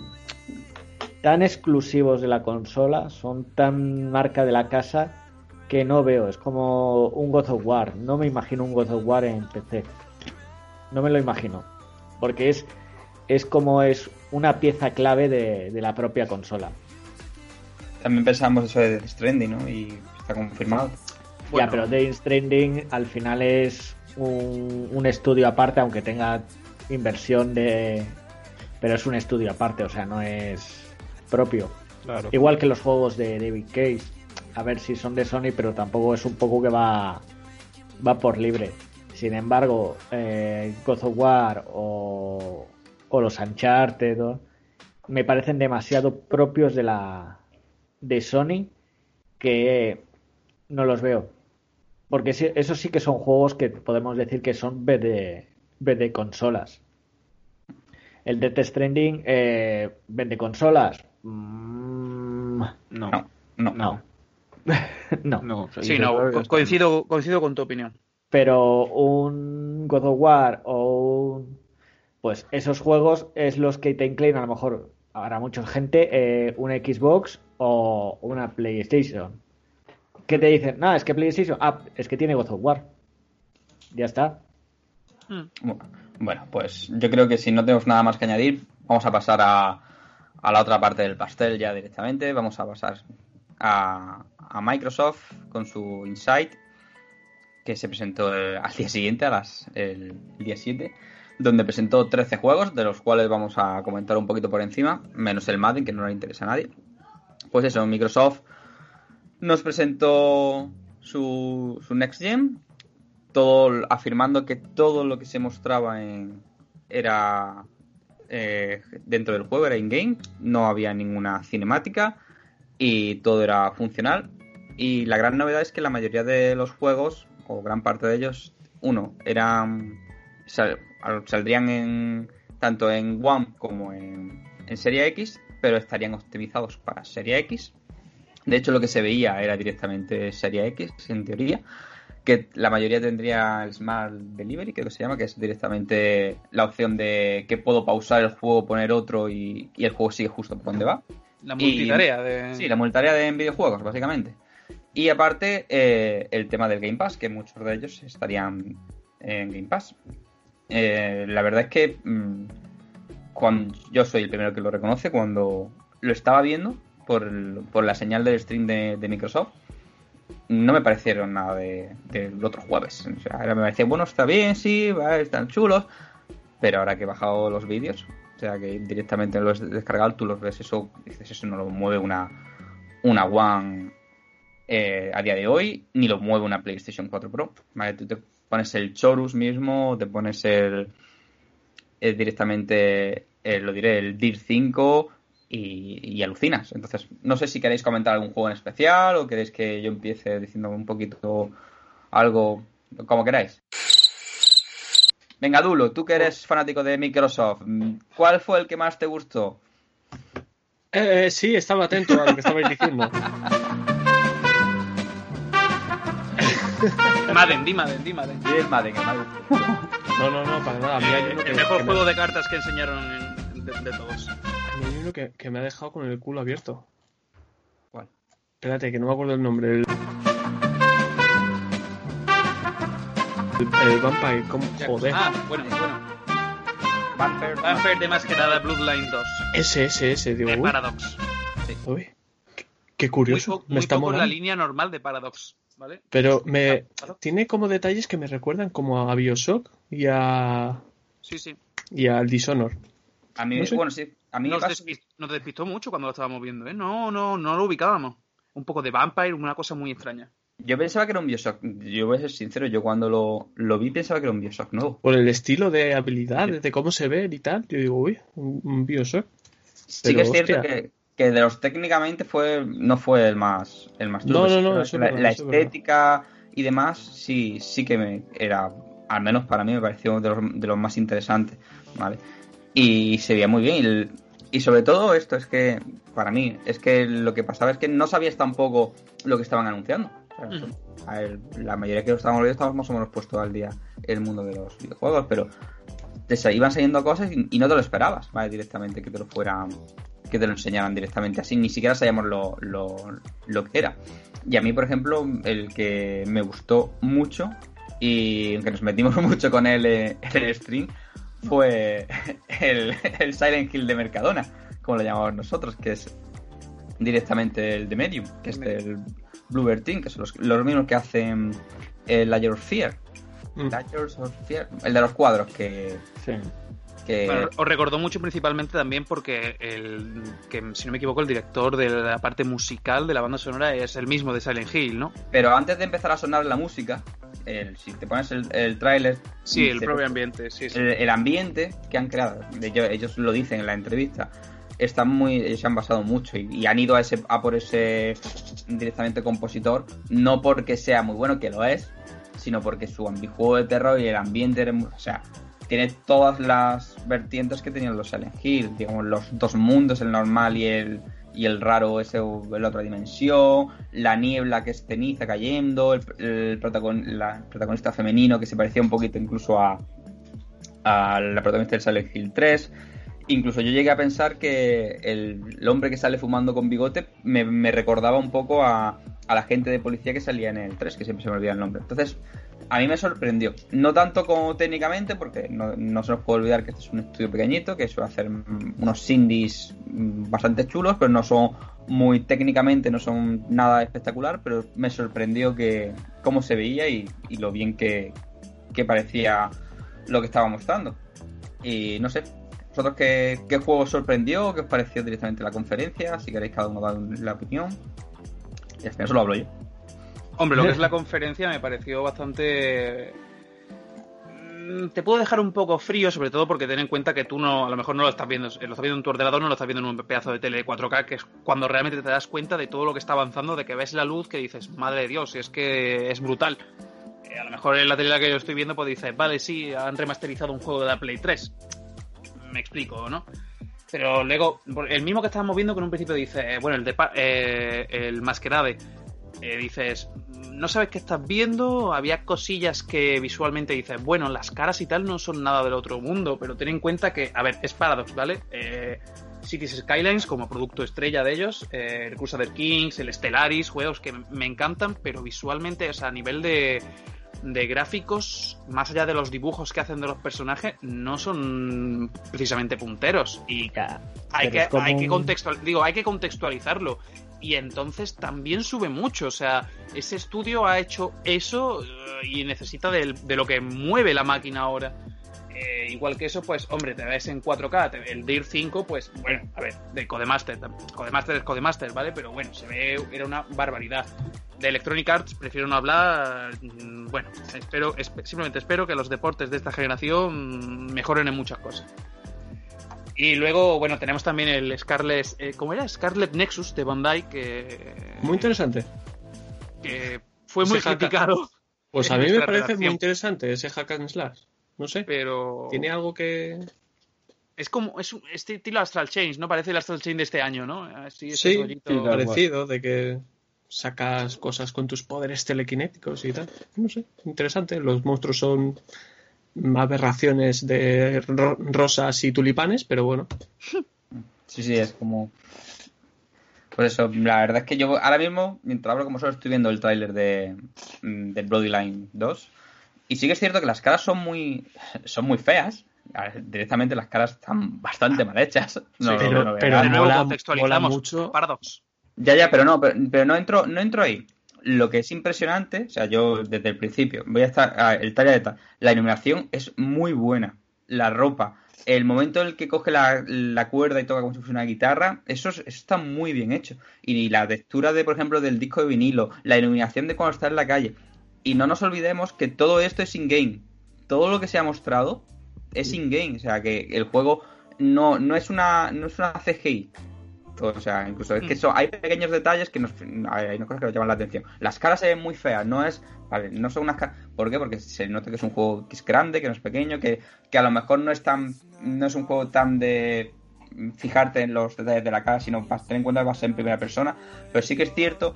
tan exclusivos de la consola, son tan marca de la casa que no veo, es como un God of War, no me imagino un God of War en PC. No me lo imagino, porque es es como es una pieza clave de, de la propia consola. También pensamos eso de Death Stranding, ¿no? Y está confirmado. Bueno. Ya, pero Death Stranding al final es un, un estudio aparte, aunque tenga inversión de... Pero es un estudio aparte, o sea, no es propio. Claro. Igual que los juegos de David Cage. A ver si son de Sony, pero tampoco es un poco que va, va por libre. Sin embargo, eh, God of War o, o los Uncharted o- me parecen demasiado propios de la de Sony que no los veo. Porque sí- esos sí que son juegos que podemos decir que son B de, B de consolas. El Death Stranding eh, vende consolas. Mm, no, No, no. no. *laughs* no. No, soy Sí, no, co- coincido, coincido con tu opinión. Pero un God of War o un... Pues esos juegos es los que te inclinan a lo mejor para mucha gente eh, una Xbox o una PlayStation. ¿Qué te dicen? No, es que PlayStation, ah, es que tiene God of War. Ya está. Mm. Bueno, pues yo creo que si no tenemos nada más que añadir, vamos a pasar a, a la otra parte del pastel ya directamente. Vamos a pasar a, a Microsoft con su Insight, que se presentó eh, al día siguiente, a las, el día 7, donde presentó 13 juegos, de los cuales vamos a comentar un poquito por encima, menos el Madden, que no le interesa a nadie. Pues eso, Microsoft nos presentó su, su Next Gen, todo afirmando que todo lo que se mostraba en, era eh, dentro del juego, era in-game, no había ninguna cinemática y todo era funcional. Y la gran novedad es que la mayoría de los juegos, o gran parte de ellos, uno, eran sal- saldrían en tanto en One como en, en Serie X, pero estarían optimizados para Serie X. De hecho, lo que se veía era directamente Serie X, en teoría que la mayoría tendría el Smart Delivery, creo que se llama, que es directamente la opción de que puedo pausar el juego, poner otro y, y el juego sigue justo por donde va. La Y- multitarea de... Sí, la multitarea de en videojuegos, básicamente. Y aparte, eh, el tema del Game Pass, que muchos de ellos estarían en Game Pass. Eh, la verdad es que mm, cuando, yo soy el primero que lo reconoce, cuando lo estaba viendo por, por la señal del stream de, de Microsoft, no me parecieron nada de- del otro jueves. O sea, ahora me parecía, bueno, está bien, sí, va, están chulos, pero ahora que he bajado los vídeos, o sea, que directamente los he descargado, tú los ves, eso, dices, eso no lo mueve una, una One eh, a día de hoy, ni lo mueve una PlayStation 4 Pro. ¿vale? Tú te pones el Chorus mismo, te pones el, el directamente, eh, lo diré, el DIR 5 y, y alucinas. Entonces, no sé si queréis comentar algún juego en especial o queréis que yo empiece diciendo un poquito algo, como queráis. Venga, Dulo, tú que eres fanático de Microsoft, ¿cuál fue el que más te gustó? Eh, sí, estaba atento a lo que estabais diciendo. *laughs* Madden, di Madden, di Madden. Sí, el Madden, el Madden. No, no, no, para nada. A mí hay uno que, El mejor que me- juego de cartas que enseñaron en- de, de todos. hay uno que, que me ha dejado con el culo abierto. ¿Cuál? Espérate, que no me acuerdo el nombre. El, el, el Vampire, ¿cómo? Joder. Ah, bueno, bueno. Vampire, Vampire de más que nada Bloodline 2. Ese, ese, ese. Digo, De uy, Paradox. uy, qué, qué Muy, curioso. po- me muy está poco en la línea normal de Paradox. ¿Vale? Pero me Claro. tiene como detalles que me recuerdan como a Bioshock y a Sí, sí. y al Dishonor. A mí, No sé. bueno, sí, a mí me Nos, pasa- despis- nos despistó mucho cuando lo estábamos viendo, ¿eh? No, no, no lo ubicábamos. Un poco de Vampire, una cosa muy extraña. Yo pensaba que era un Bioshock. Yo voy a ser sincero, yo cuando lo, lo vi pensaba que era un Bioshock nuevo. Por el estilo de habilidades, de cómo se ven y tal. Yo digo, uy, un, un Bioshock. Sí Pero, que es cierto que, que de los técnicamente fue no fue el más el más No, no, no, eso es la, verdad, la eso es verdad. estética y demás sí sí que me era al menos para mí me pareció de los, de los más interesantes, ¿vale? Y se veía muy bien y, el- y sobre todo esto es que para mí es que lo que pasaba es que no sabías tampoco lo que estaban anunciando. O sea, Ujú. a ver, la mayoría que lo estábamos viendo estábamos más o menos puestos al día el mundo de los videojuegos, pero te iban saliendo cosas y, y no te lo esperabas, ¿vale? Directamente que te lo fueran, que te lo enseñaran directamente así, ni siquiera sabíamos lo, lo, lo que era. Y a mí, por ejemplo, el que me gustó mucho y aunque nos metimos *laughs* mucho con él eh, en el stream fue *laughs* el, el Silent Hill de Mercadona, como lo llamamos nosotros, que es directamente el de Medium, que es el Bluebird Team, que son los, los mismos que hacen el Layer of Fear. Mm. Of Fear, el de los cuadros que, Sí. Que Bueno, os recordó mucho principalmente también porque el que si no me equivoco el director de la parte musical de la banda sonora es el mismo de Silent Hill, ¿no? pero antes de empezar a sonar la música, el, si te pones el, el tráiler, Sí, el propio ambiente, sí, sí. el, el ambiente que han creado, ellos, ellos lo dicen en la entrevista, están muy, ellos se han basado mucho y, y han ido a ese, a por ese directamente compositor, no porque sea muy bueno, que lo es, sino porque su ambijuego de terror y el ambiente, o sea, tiene todas las vertientes que tenían los Silent Hill, digamos, los dos mundos, el normal y el, y el raro, ese, la otra dimensión, la niebla que es ceniza cayendo, el, el el protagonista femenino que se parecía un poquito incluso a, a la protagonista del Silent Hill 3. Incluso yo llegué a pensar que el, el hombre que sale fumando con bigote me, me recordaba un poco a, a la gente de policía que salía en el 3, que siempre se me olvida el nombre. Entonces, a mí me sorprendió. No tanto como técnicamente, porque no, se nos puede olvidar que este es un estudio pequeñito, que suele hacer unos indies mm, bastante chulos, pero no son muy técnicamente, no son nada espectacular, pero me sorprendió que cómo se veía y, y lo bien que, que parecía lo que estaba mostrando. Y no sé, vosotros qué, qué juego os sorprendió, qué os pareció directamente la conferencia, si queréis cada uno dar la opinión. Y al final solo hablo yo. Hombre, lo que es la *laughs* conferencia me pareció bastante. Mm, Te puedo dejar un poco frío, sobre todo porque ten en cuenta que tú no, a lo mejor no lo estás viendo, lo estás viendo en tu ordenador, no lo estás viendo en un pedazo de tele 4K, que es cuando realmente te das cuenta de todo lo que está avanzando, de que ves la luz, que dices, madre de Dios, es que es brutal. Eh, a lo mejor en la tele que yo estoy viendo, pues dices, vale, sí, han remasterizado un juego de la Play 3. Me explico, ¿no? Pero luego, el mismo que estábamos viendo, que en un principio dice, eh, bueno, el de eh, el Masquerade, eh, dices, no sabes qué estás viendo, había cosillas que visualmente dices, bueno, las caras y tal no son nada del otro mundo, pero ten en cuenta que, a ver, es Paradox, ¿vale? Eh, Cities Skylines como producto estrella de ellos, eh, el Crusader Kings, el Stellaris, juegos que me encantan, pero visualmente, o sea, a nivel de, de gráficos, más allá de los dibujos que hacen de los personajes, no son precisamente punteros. Y hay que, hay que contextual- digo, hay que contextualizarlo. Y entonces también sube mucho. O sea, ese estudio ha hecho eso eh, y necesita de, lo que mueve la máquina ahora. Eh, igual que eso, pues, hombre, te ves en 4K. te- el DIR 5, pues, bueno, a ver, de Codemaster. Codemaster es Codemaster, ¿vale? Pero bueno, se ve, era una barbaridad. De Electronic Arts prefiero no hablar. mm, Bueno, espero, esp- simplemente espero que los deportes de esta generación mejoren en muchas cosas. Y luego, bueno, tenemos también el Scarlet, eh, ¿cómo era? Scarlet Nexus de Bandai, que, Muy interesante. que fue muy criticado. Pues a mí me parece muy interesante ese hack and slash. No sé. Pero Tiene algo que. es como, es un este estilo Astral Chains, ¿no? Parece el Astral Chain de este año, ¿no? Así, Sí, rollito- sí, parecido, de que sacas cosas con tus poderes telequinéticos y tal. No sé, interesante. Los monstruos son aberraciones de ro- rosas y tulipanes, pero bueno. Sí, sí, es como. Pues eso, la verdad es que yo ahora mismo, mientras hablo como solo estoy viendo el tráiler de, mm, de Bloodline 2. Y sí que es cierto que las caras son muy son muy feas. Directamente las caras están bastante mal hechas. No, Sí, no, pero- no, pero de nuevo mola- contextualizamos. mola mucho. Paradox. Ya, ya, pero no, pero, pero no entro, no entro ahí. Lo que es impresionante, o sea, yo desde el principio voy a estar, ah, el talla de tal, la iluminación es muy buena, la ropa, el momento en el que coge la, cuerda y toca como si fuese una guitarra, eso, es- eso está muy bien hecho. Y la textura de, por ejemplo, del disco de vinilo, la iluminación de cuando está en la calle. Y no nos olvidemos que todo esto es in-game. Todo lo que se ha mostrado es in-game, o sea, que el juego no, no es una no es una CGI. O sea, incluso es que son, hay pequeños detalles que nos, hay cosas que nos llaman la atención. Las caras se ven muy feas, no es, vale, no son unas caras, ¿por qué? Porque se nota que es un juego que es grande, que no es pequeño, que, que a lo mejor no es tan, no es un juego tan de fijarte en los detalles de la cara, sino vas a tener en cuenta que va a ser en primera persona, pero sí que es cierto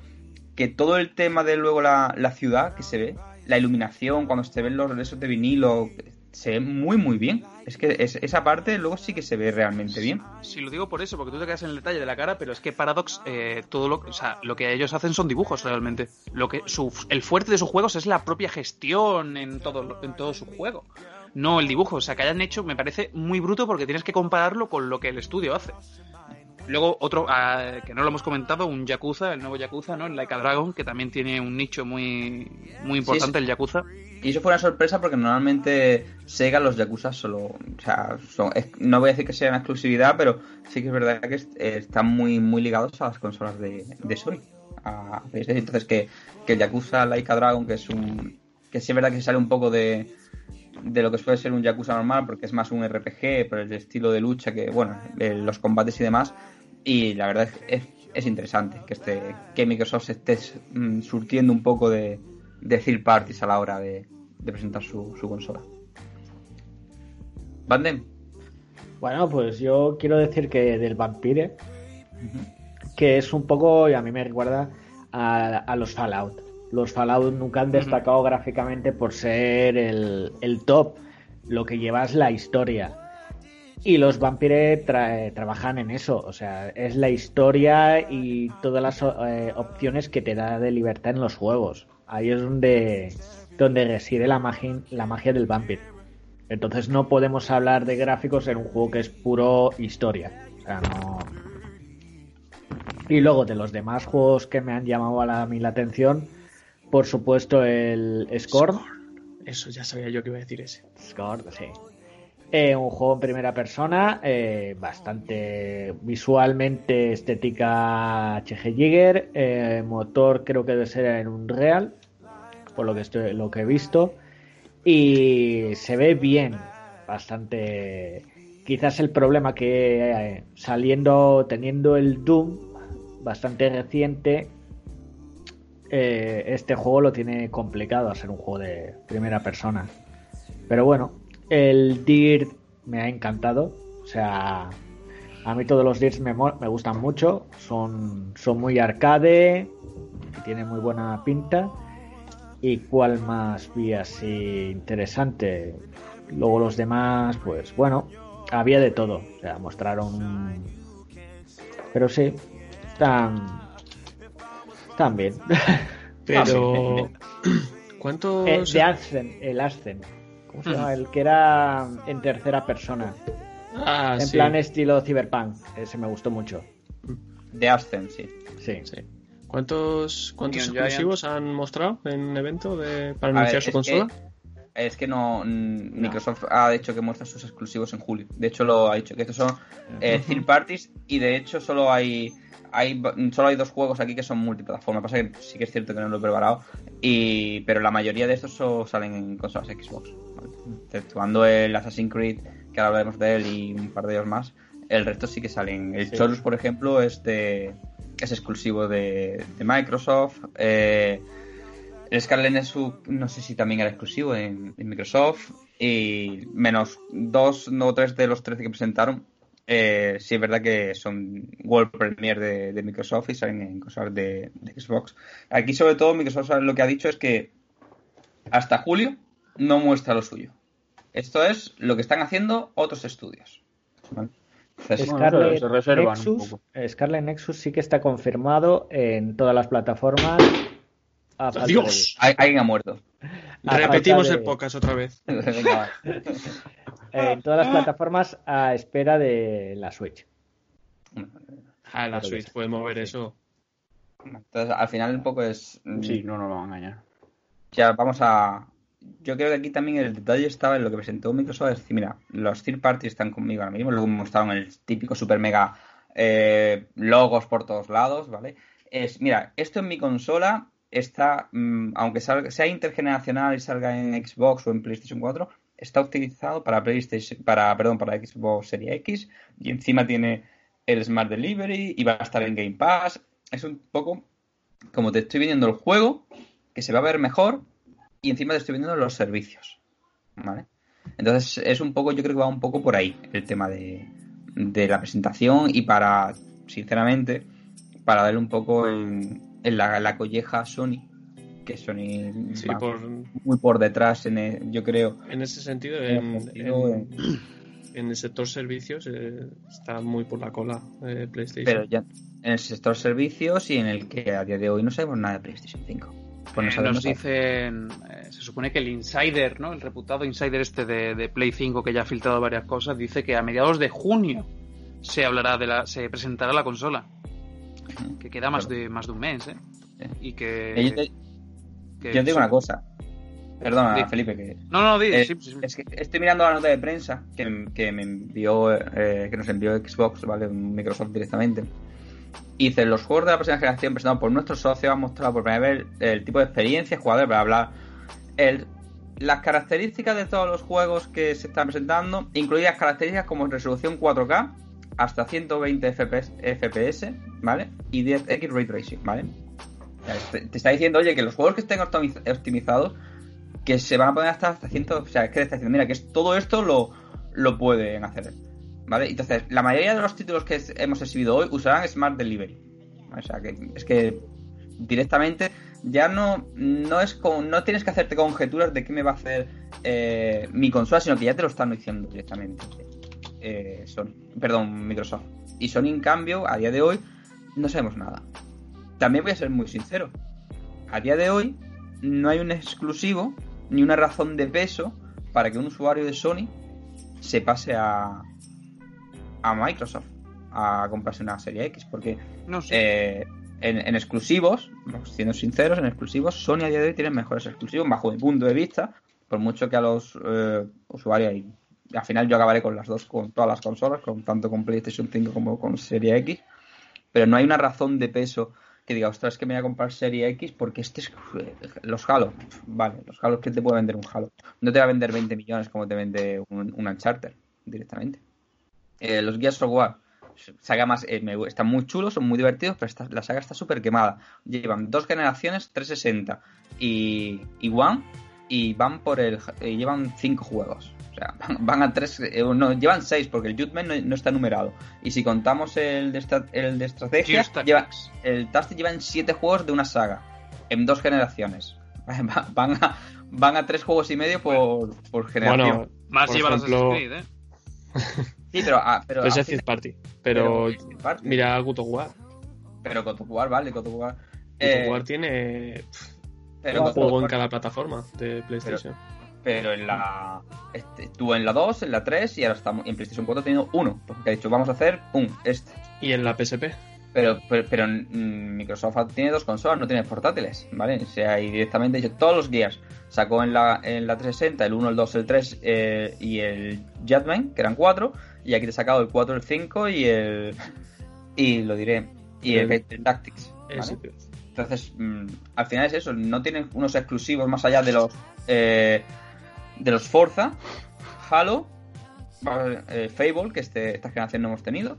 que todo el tema de luego la, la ciudad que se ve, la iluminación, cuando se ven los esos de vinilo, se ve muy muy bien. Es que es- esa parte luego sí que se ve realmente bien. Sí, lo digo por eso, porque tú te quedas en el detalle de la cara, pero es que Paradox, eh, todo lo, o sea, lo que ellos hacen son dibujos realmente. Lo que su, el fuerte de sus juegos es la propia gestión en todo, en todo su juego, no el dibujo. O sea, que hayan hecho, me parece muy bruto porque tienes que compararlo con lo que el estudio hace. Luego, otro ah, que no lo hemos comentado, un Yakuza, el nuevo Yakuza, ¿no? El Like a Dragon, que también tiene un nicho muy, muy importante, sí. el Yakuza. Y eso fue una sorpresa porque normalmente Sega los Yakuza solo, o sea, son- es- no voy a decir que sea una exclusividad, pero sí que es verdad que eh, están muy muy ligados a las consolas de, de Sony. A. Entonces que, que el Yakuza Like a Dragon, que es un que sí es verdad que sale un poco de de lo que suele ser un Yakuza normal, porque es más un RPG, por el estilo de lucha que, bueno, eh, los combates y demás. Y la verdad es, es, es interesante que, este, que Microsoft se esté mm, surtiendo un poco de, de third parties a la hora de, de presentar su, su consola. Banden, Bueno, pues yo quiero decir que del Vampire, que es un poco, y a mí me recuerda a, a los Fallout. Los Fallout nunca han destacado gráficamente por ser el, el top. Lo que lleva es la historia. Y los Vampire tra- trabajan en eso. O sea, es la historia y todas las eh, opciones que te da de libertad en los juegos. Ahí es donde, donde reside la magia, la magia del Vampire. Entonces no podemos hablar de gráficos en un juego que es puro historia. O sea, no. Y luego de los demás juegos que me han llamado a, la- a mí la atención, por supuesto el Scorn. Eso ya sabía yo que iba a decir ese. Scorn, sí. Eh, un juego en primera persona, eh, bastante visualmente estética HG Jigger, eh, motor creo que debe ser en un real, por lo que estoy, lo que he visto, y se ve bien, bastante. Quizás el problema que eh, saliendo, teniendo el Doom bastante reciente, este juego lo tiene complicado a ser un juego de primera persona. Pero bueno, el Dirt me ha encantado. O sea, a mí todos los Dirts me, me gustan mucho. Son, son muy arcade, tienen muy buena pinta. ¿Y cuál más vi así interesante? Luego los demás, pues bueno, había de todo. O sea, mostraron. Pero sí, están. Están bien. *laughs* Pero. ¿Cuántos.? Eh, de Ascent, el Ascent. ¿Cómo se llama? El que era en tercera persona. Ah, en sí. plan estilo Cyberpunk. Ese me gustó mucho. de Ascent, sí. Sí. Sí. ¿Cuántos, cuántos exclusivos han mostrado en evento de, para A ver, anunciar su es consola? que- es que no, Microsoft ha dicho que muestra sus exclusivos en julio. De hecho lo ha dicho que estos son eh, third parties y de hecho solo hay hay solo hay dos juegos aquí que son multiplataforma. Pasa que sí que es cierto que no lo he preparado y pero la mayoría de estos salen en consolas Xbox. Exceptuando el Assassin's Creed que ahora hablaremos de él y un par de ellos más. El resto sí que salen. El Sí. Chorus, por ejemplo, es de es exclusivo de, de Microsoft. Eh, el Scarlet Nexus no sé si también era exclusivo en, en Microsoft. Y menos dos o tres de los 13 que presentaron. Eh, sí es verdad que son World Premiere de, de Microsoft y salen en consolas de, de Xbox. Aquí sobre todo Microsoft lo que ha dicho es que hasta julio no muestra lo suyo. Esto es lo que están haciendo otros estudios. ¿vale? Entonces, Bueno, Scarlet, se reservan un Nexus, poco. Scarlet Nexus sí que está confirmado en todas las plataformas. a ¡Dios! hay- alguien ha muerto. a Repetimos de- podcast otra vez. *laughs* *laughs* En todas las plataformas a espera de la Switch. Ah, la Switch sí. puede mover eso. Entonces, al final un poco es... Sí, no nos lo van a engañar. Ya, vamos a... Yo creo que aquí también el detalle estaba en lo que presentó Microsoft. Es decir, mira, los third parties están conmigo ahora mismo. Luego mostraron el típico super mega eh, logos por todos lados, ¿vale? Es, mira, esto en mi consola está, mm, aunque sea intergeneracional y salga en Xbox o en PlayStation 4, está optimizado para PlayStation, para, perdón, para Xbox Series X y encima tiene el Smart Delivery y va a estar en Game Pass. Es un poco como te estoy vendiendo el juego, que se va a ver mejor, y encima te estoy vendiendo los servicios. ¿Vale? Entonces es un poco, yo creo que va un poco por ahí el tema de, de la presentación y para, sinceramente, para darle un poco en, en la, la colleja a Sony, que Sony Sí, va por, muy por detrás, en el- yo creo. en ese sentido, En el sentido, en- en el sector servicios eh, está muy por la cola eh, PlayStation. Pero ya en el sector servicios y en el que a día de hoy no sabemos nada de PlayStation 5. Pues no Eh, nos dicen, eh, se supone que el insider, ¿no? El reputado insider este de, de Play 5 que ya ha filtrado varias cosas, dice que a mediados de junio se hablará de la, se presentará la consola. Que queda más de más de un mes, ¿eh? Sí. Y que. Eh, yo te- que yo te digo sí. una cosa. Perdona, Di. Felipe, que No, no, di, Eh, sí, sí, sí. Es que estoy mirando la nota de prensa que, que me envió, eh, que nos envió Xbox, ¿vale? Microsoft directamente. Y dice, los juegos de la próxima generación presentados por nuestros socios han mostrado por primera vez el, tipo de experiencia, jugadores, bla, bla. El, las características de todos los juegos que se están presentando, incluidas características como resolución 4K hasta 120 FPS, FPS, ¿vale? Y 10X Ray Tracing, ¿vale? Te, está diciendo, oye, que los juegos que estén optimiz- optimizados, que se van a poner hasta, hasta 100, o sea, es que te está diciendo, mira, que es- todo esto lo, lo pueden hacer, ¿vale? Entonces, la mayoría de los títulos que hemos exhibido hoy usarán Smart Delivery. O sea, que es que directamente ya no, no es con, no tienes que hacerte conjeturas de qué me va a hacer eh, mi consola, sino que ya te lo están diciendo directamente. Eh, Sony, perdón, Microsoft. Y Sony, en cambio, a día de hoy, no sabemos nada. También voy a ser muy sincero. A día de hoy, no hay un exclusivo ni una razón de peso para que un usuario de Sony se pase a, a Microsoft a comprarse una serie X. Porque No sé. eh, en, en exclusivos, siendo sinceros, en exclusivos, Sony a día de hoy tiene mejores exclusivos, bajo mi punto de vista, por mucho que a los eh, usuarios, y al final yo acabaré con las dos, con todas las consolas, con tanto con PlayStation 5 como con Serie X, pero no hay una razón de peso que diga, ostras, es que me voy a comprar Serie X porque este es los Halo. Vale, los Halo que te puede vender un Halo. No te va a vender 20 millones como te vende un, un Uncharted directamente. Eh, los Gears of War, saga más, eh, me- están muy chulos, son muy divertidos, pero esta- la saga está súper quemada. Llevan dos generaciones, 360 y, y One, y van por el, eh, llevan cinco juegos. O sea, *laughs* van, van a tres, eh, no, llevan seis porque el Judgment no, no está numerado. Y si contamos el de, estra- el de estrategia, lleva, el Tasty lleva en siete juegos de una saga, en dos generaciones. Va- *laughs* Van a, van a tres juegos y medio por, por generación. Bueno, Más por lleva ejemplo, Assassin's Creed, ¿eh? Sí, pero, ah, pero, Pero es party. Pero, pero- parte. mira War. Pero War, vale, War. God Eh, tiene pero, un juego en cada plataforma de PlayStation. pero en la. Este, estuvo en la 2, en la 3 y ahora estamos en PlayStation 4 teniendo uno. Porque ha dicho, vamos a hacer un este. Y en la PSP. Pero, pero, pero, mm, Microsoft tiene dos consolas, no tiene portátiles, ¿vale? O sea, y directamente todos los Gears. Sacó en la, en la 360 el 1, el 2, el 3 eh, y el Jetman, que eran 4. Y aquí te he sacado el 4, el 5 y el. *laughs* Y lo diré. Y el, El- el Tactics. Entonces, mm, al final es eso, no tienen unos exclusivos más allá de los eh, de los Forza, Halo, eh, Fable, que este, esta generación no hemos tenido.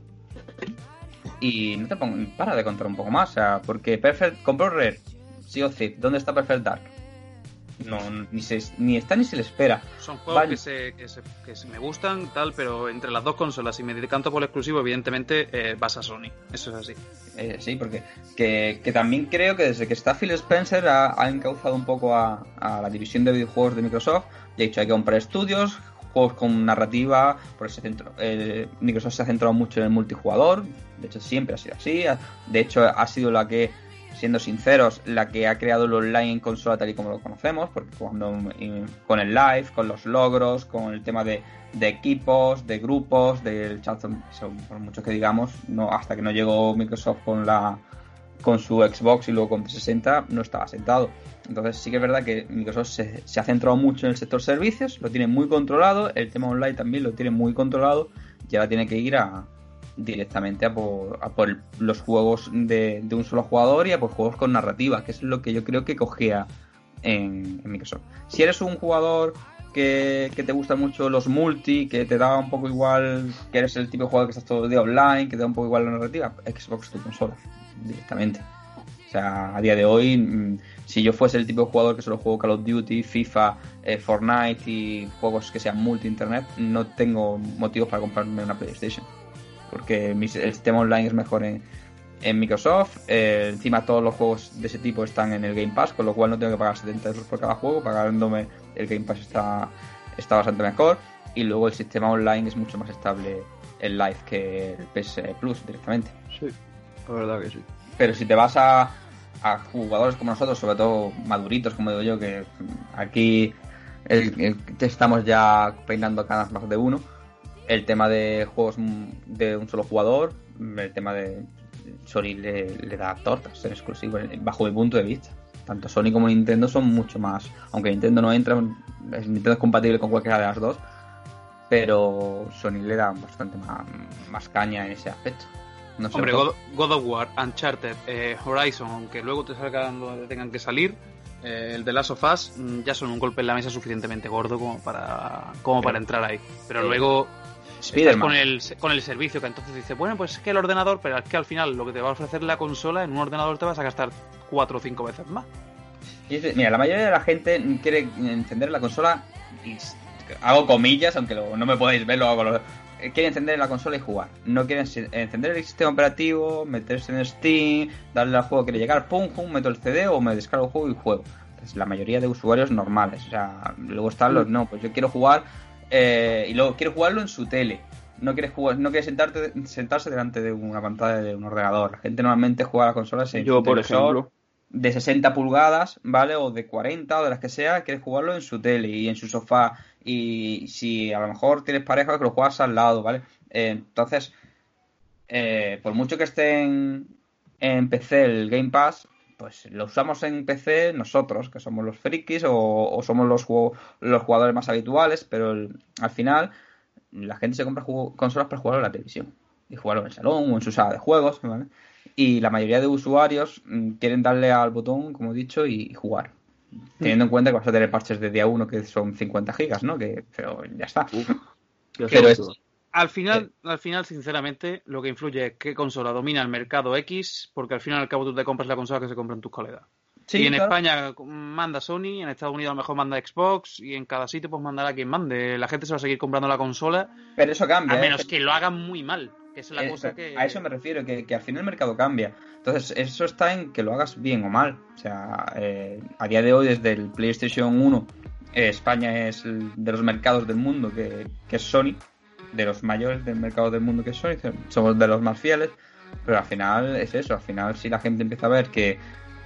Y no te pongo, para de contar un poco más, o sea, porque Perfect compró Rare, sí o sí, ¿dónde está Perfect Dark? No, ni, se, ni está ni se le espera. Son juegos Vale. que, se, que, se, que se me gustan, tal, pero entre las dos consolas, si me decanto por el exclusivo, evidentemente eh, vas a Sony. Eso es así. Eh, sí, porque que, que también creo que desde que está Phil Spencer ha, ha encauzado un poco a, a la división de videojuegos de Microsoft y ha dicho hay que comprar estudios, juegos con narrativa, porque se centró- eh, Microsoft se ha centrado mucho en el multijugador, de hecho siempre ha sido así, de hecho ha sido la que, siendo sinceros, la que ha creado el online en consola tal y como lo conocemos, porque cuando con el live, con los logros, con el tema de, de equipos, de grupos, del chat, eso, por mucho que digamos, no hasta que no llegó Microsoft con la con su Xbox y luego con 360 no estaba sentado. Entonces sí que es verdad que Microsoft se, se ha centrado mucho en el sector servicios, lo tiene muy controlado, el tema online también lo tiene muy controlado y ahora tiene que ir a directamente a por, a por los juegos de, un solo jugador y a por juegos con narrativa, que es lo que yo creo que cogía en, Microsoft. Si eres un jugador que, te gustan mucho los multi, que te da un poco igual, que eres el tipo de jugador que estás todo el día online, que te da un poco igual la narrativa, Xbox tu consola, directamente. O sea, a día de hoy, mm, si yo fuese el tipo de jugador que solo juego Call of Duty, FIFA, eh, Fortnite y juegos que sean multi-internet, no tengo motivos para comprarme una PlayStation. Porque mi- el sistema online es mejor en, en Microsoft. eh, encima todos los juegos de ese tipo están en el Game Pass, con lo cual no tengo que pagar 70 euros por cada juego. Pagándome el Game Pass está, está bastante mejor. Y luego el sistema online es mucho más estable el live que el PS Plus directamente. Sí, la verdad que sí. Pero si te vas a, a jugadores como nosotros, sobre todo maduritos, como digo yo, que aquí el- estamos ya peinando canas más de uno, el tema de juegos de un solo jugador, el tema de Sony le, le da tortas en exclusivo, bajo mi punto de vista. Tanto Sony como Nintendo son mucho más, aunque Nintendo no entra, Nintendo es compatible con cualquiera de las dos, pero Sony le da bastante más, más caña en ese aspecto. No Hombre, God of War, Uncharted, eh, Horizon, aunque luego te salgan donde tengan que salir, eh, el de Last of Us mm, ya son un golpe en la mesa suficientemente gordo como para, como para entrar ahí. Pero Eh, luego estás con el, con el servicio que entonces dice, bueno, pues es que el ordenador, pero es que al final lo que te va a ofrecer la consola en un ordenador te vas a gastar cuatro o cinco veces más. Dice, mira, la mayoría de la gente quiere encender la consola y hago comillas, aunque lo- no me podáis ver, lo hago. lo- eh, quiere encender la consola y jugar. No quiere ense- encender el sistema operativo, meterse en Steam, darle al juego que quiere llegar, pum, pum, meto el CD o me descargo el juego y juego. Es la mayoría de usuarios normales. O sea, luego están los no, pues yo quiero jugar eh, y luego quiero jugarlo en su tele. No quieres jugar, no quieres sentarte, sentarse delante de una pantalla de un ordenador. La gente normalmente juega a las consolas en Yo, por ejemplo. de 60 pulgadas, ¿vale? O de 40 o de las que sea, quieres jugarlo en su tele y en su sofá. Y si a lo mejor tienes pareja, que lo juegas al lado, ¿vale? Eh, entonces, eh, por mucho que esté en, en PC el Game Pass, pues lo usamos en PC nosotros, que somos los frikis o, o somos los, los jugadores más habituales, pero el- al final la gente se compra consolas para jugarlo en la televisión y jugarlo en el salón o en su sala de juegos, ¿vale? Y la mayoría de usuarios mm, quieren darle al botón, como he dicho, y jugar. Teniendo en cuenta que vas a tener parches de día 1 que son 50 gigas, ¿no? Que, pero ya está. Pero es, Al final, al final, sinceramente, lo que influye es qué consola domina el mercado X, porque al final al cabo tú te compras la consola que se compran tus colegas. Sí, y en claro. España manda Sony, en Estados Unidos a lo mejor manda Xbox, y en cada sitio pues mandará quien mande. La gente se va a seguir comprando la consola, pero eso cambia. a ¿eh? menos que lo hagan muy mal, que es la cosa que... A eso me refiero, que, que al final el mercado cambia. Entonces, eso está en que lo hagas bien o mal. O sea, eh, a día de hoy, desde el PlayStation 1, eh, España es el de los mercados del mundo que, que es Sony, de los mayores del mercado del mundo que es Sony, somos de los más fieles, pero al final es eso. Al final, si la gente empieza a ver que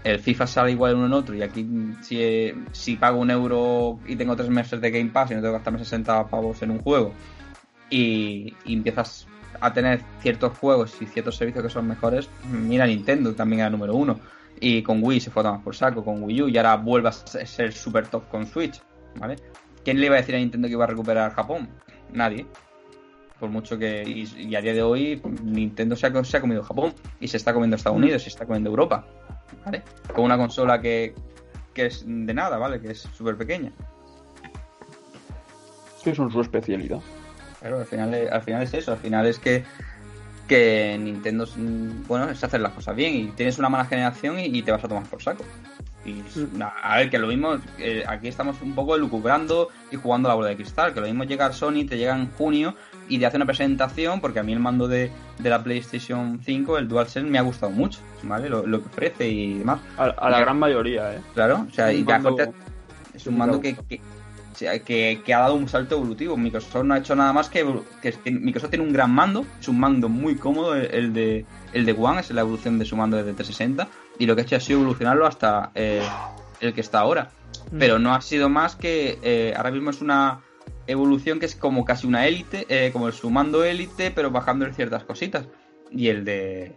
el FIFA sale igual uno en otro y aquí si, eh, si pago un euro y tengo tres meses de Game Pass y no tengo que gastarme 60 pavos en un juego y, y empiezas a tener ciertos juegos y ciertos servicios que son mejores, mira Nintendo también era número uno. Y con Wii se fue a tomar por saco, con Wii U, y ahora vuelve a ser super top con Switch, ¿vale? ¿Quién le iba a decir a Nintendo que iba a recuperar Japón? Nadie. Por mucho que. Y, y a día de hoy, Nintendo se ha, se ha comido Japón, y se está comiendo Estados Unidos, y se está comiendo Europa, ¿vale? Con una consola que, que es de nada, ¿vale? Que es súper pequeña. Que son su especialidad. Claro, al final, es- al final es eso, al final es que, que Nintendo, es, mm, bueno, es hacer las cosas bien y tienes una mala generación y, y te vas a tomar por saco. Y Mm. a ver, que lo mismo, eh, aquí estamos un poco lucubrando y jugando a la bola de cristal, que lo mismo llega Sony, te llega en junio y te hace una presentación, porque a mí el mando de, de la PlayStation 5, el DualSense, me ha gustado mucho, ¿vale? Lo, lo que ofrece y demás. A, a la gran mayoría, ¿eh? Claro, o sea, y mando- aparte es un mando que, que, que- que ha dado un salto evolutivo. Microsoft no ha hecho nada más que, que, Microsoft tiene un gran mando, es un mando muy cómodo, el, el de el de One, es la evolución de su mando desde 360, y lo que ha hecho ha sido evolucionarlo hasta eh, el que está ahora. Pero no ha sido más que eh, ahora mismo es una evolución que es como casi una élite, eh, como el su mando élite, pero bajándole ciertas cositas. Y el de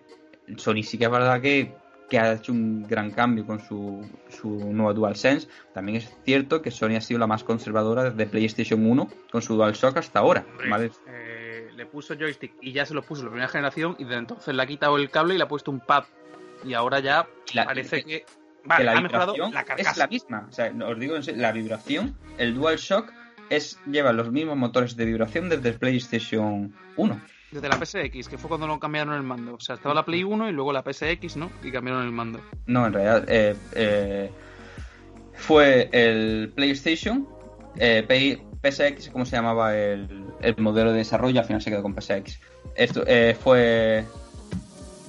Sony sí que es verdad que, que ha hecho un gran cambio con su, su nuevo DualSense. También es cierto que Sony ha sido la más conservadora desde PlayStation 1 con su DualShock hasta ahora. ¿vale? eh, le puso joystick y ya se lo puso en la primera generación y desde entonces le ha quitado el cable y le ha puesto un pad. Y ahora ya la- parece que... que Vale, la ha mejorado vibración la es carcasa. la misma. O sea, os digo en la vibración, el DualShock es, lleva los mismos motores de vibración desde el PlayStation 1. Desde la PSX, que fue cuando lo cambiaron el mando. O sea, estaba la Play 1 y luego la PSX, ¿no? Y cambiaron el mando. No, en realidad eh, eh, fue el PlayStation, eh, PSX, ¿cómo se llamaba el, el modelo de desarrollo? Al final se quedó con PSX. Esto fue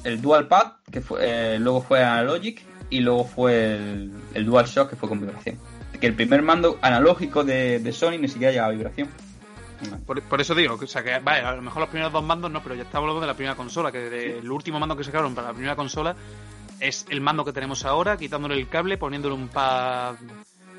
el DualPad, que fue, luego fue Analogic y luego fue el, el DualShock, que fue con vibración. Que el primer mando analógico de, de Sony ni siquiera llevaba vibración. Por, por eso digo, que, o sea, que vale, a lo mejor los primeros dos mandos no, pero ya estamos hablando de la primera consola, que de- el último mando que sacaron para la primera consola es el mando que tenemos ahora, quitándole el cable, poniéndole un pad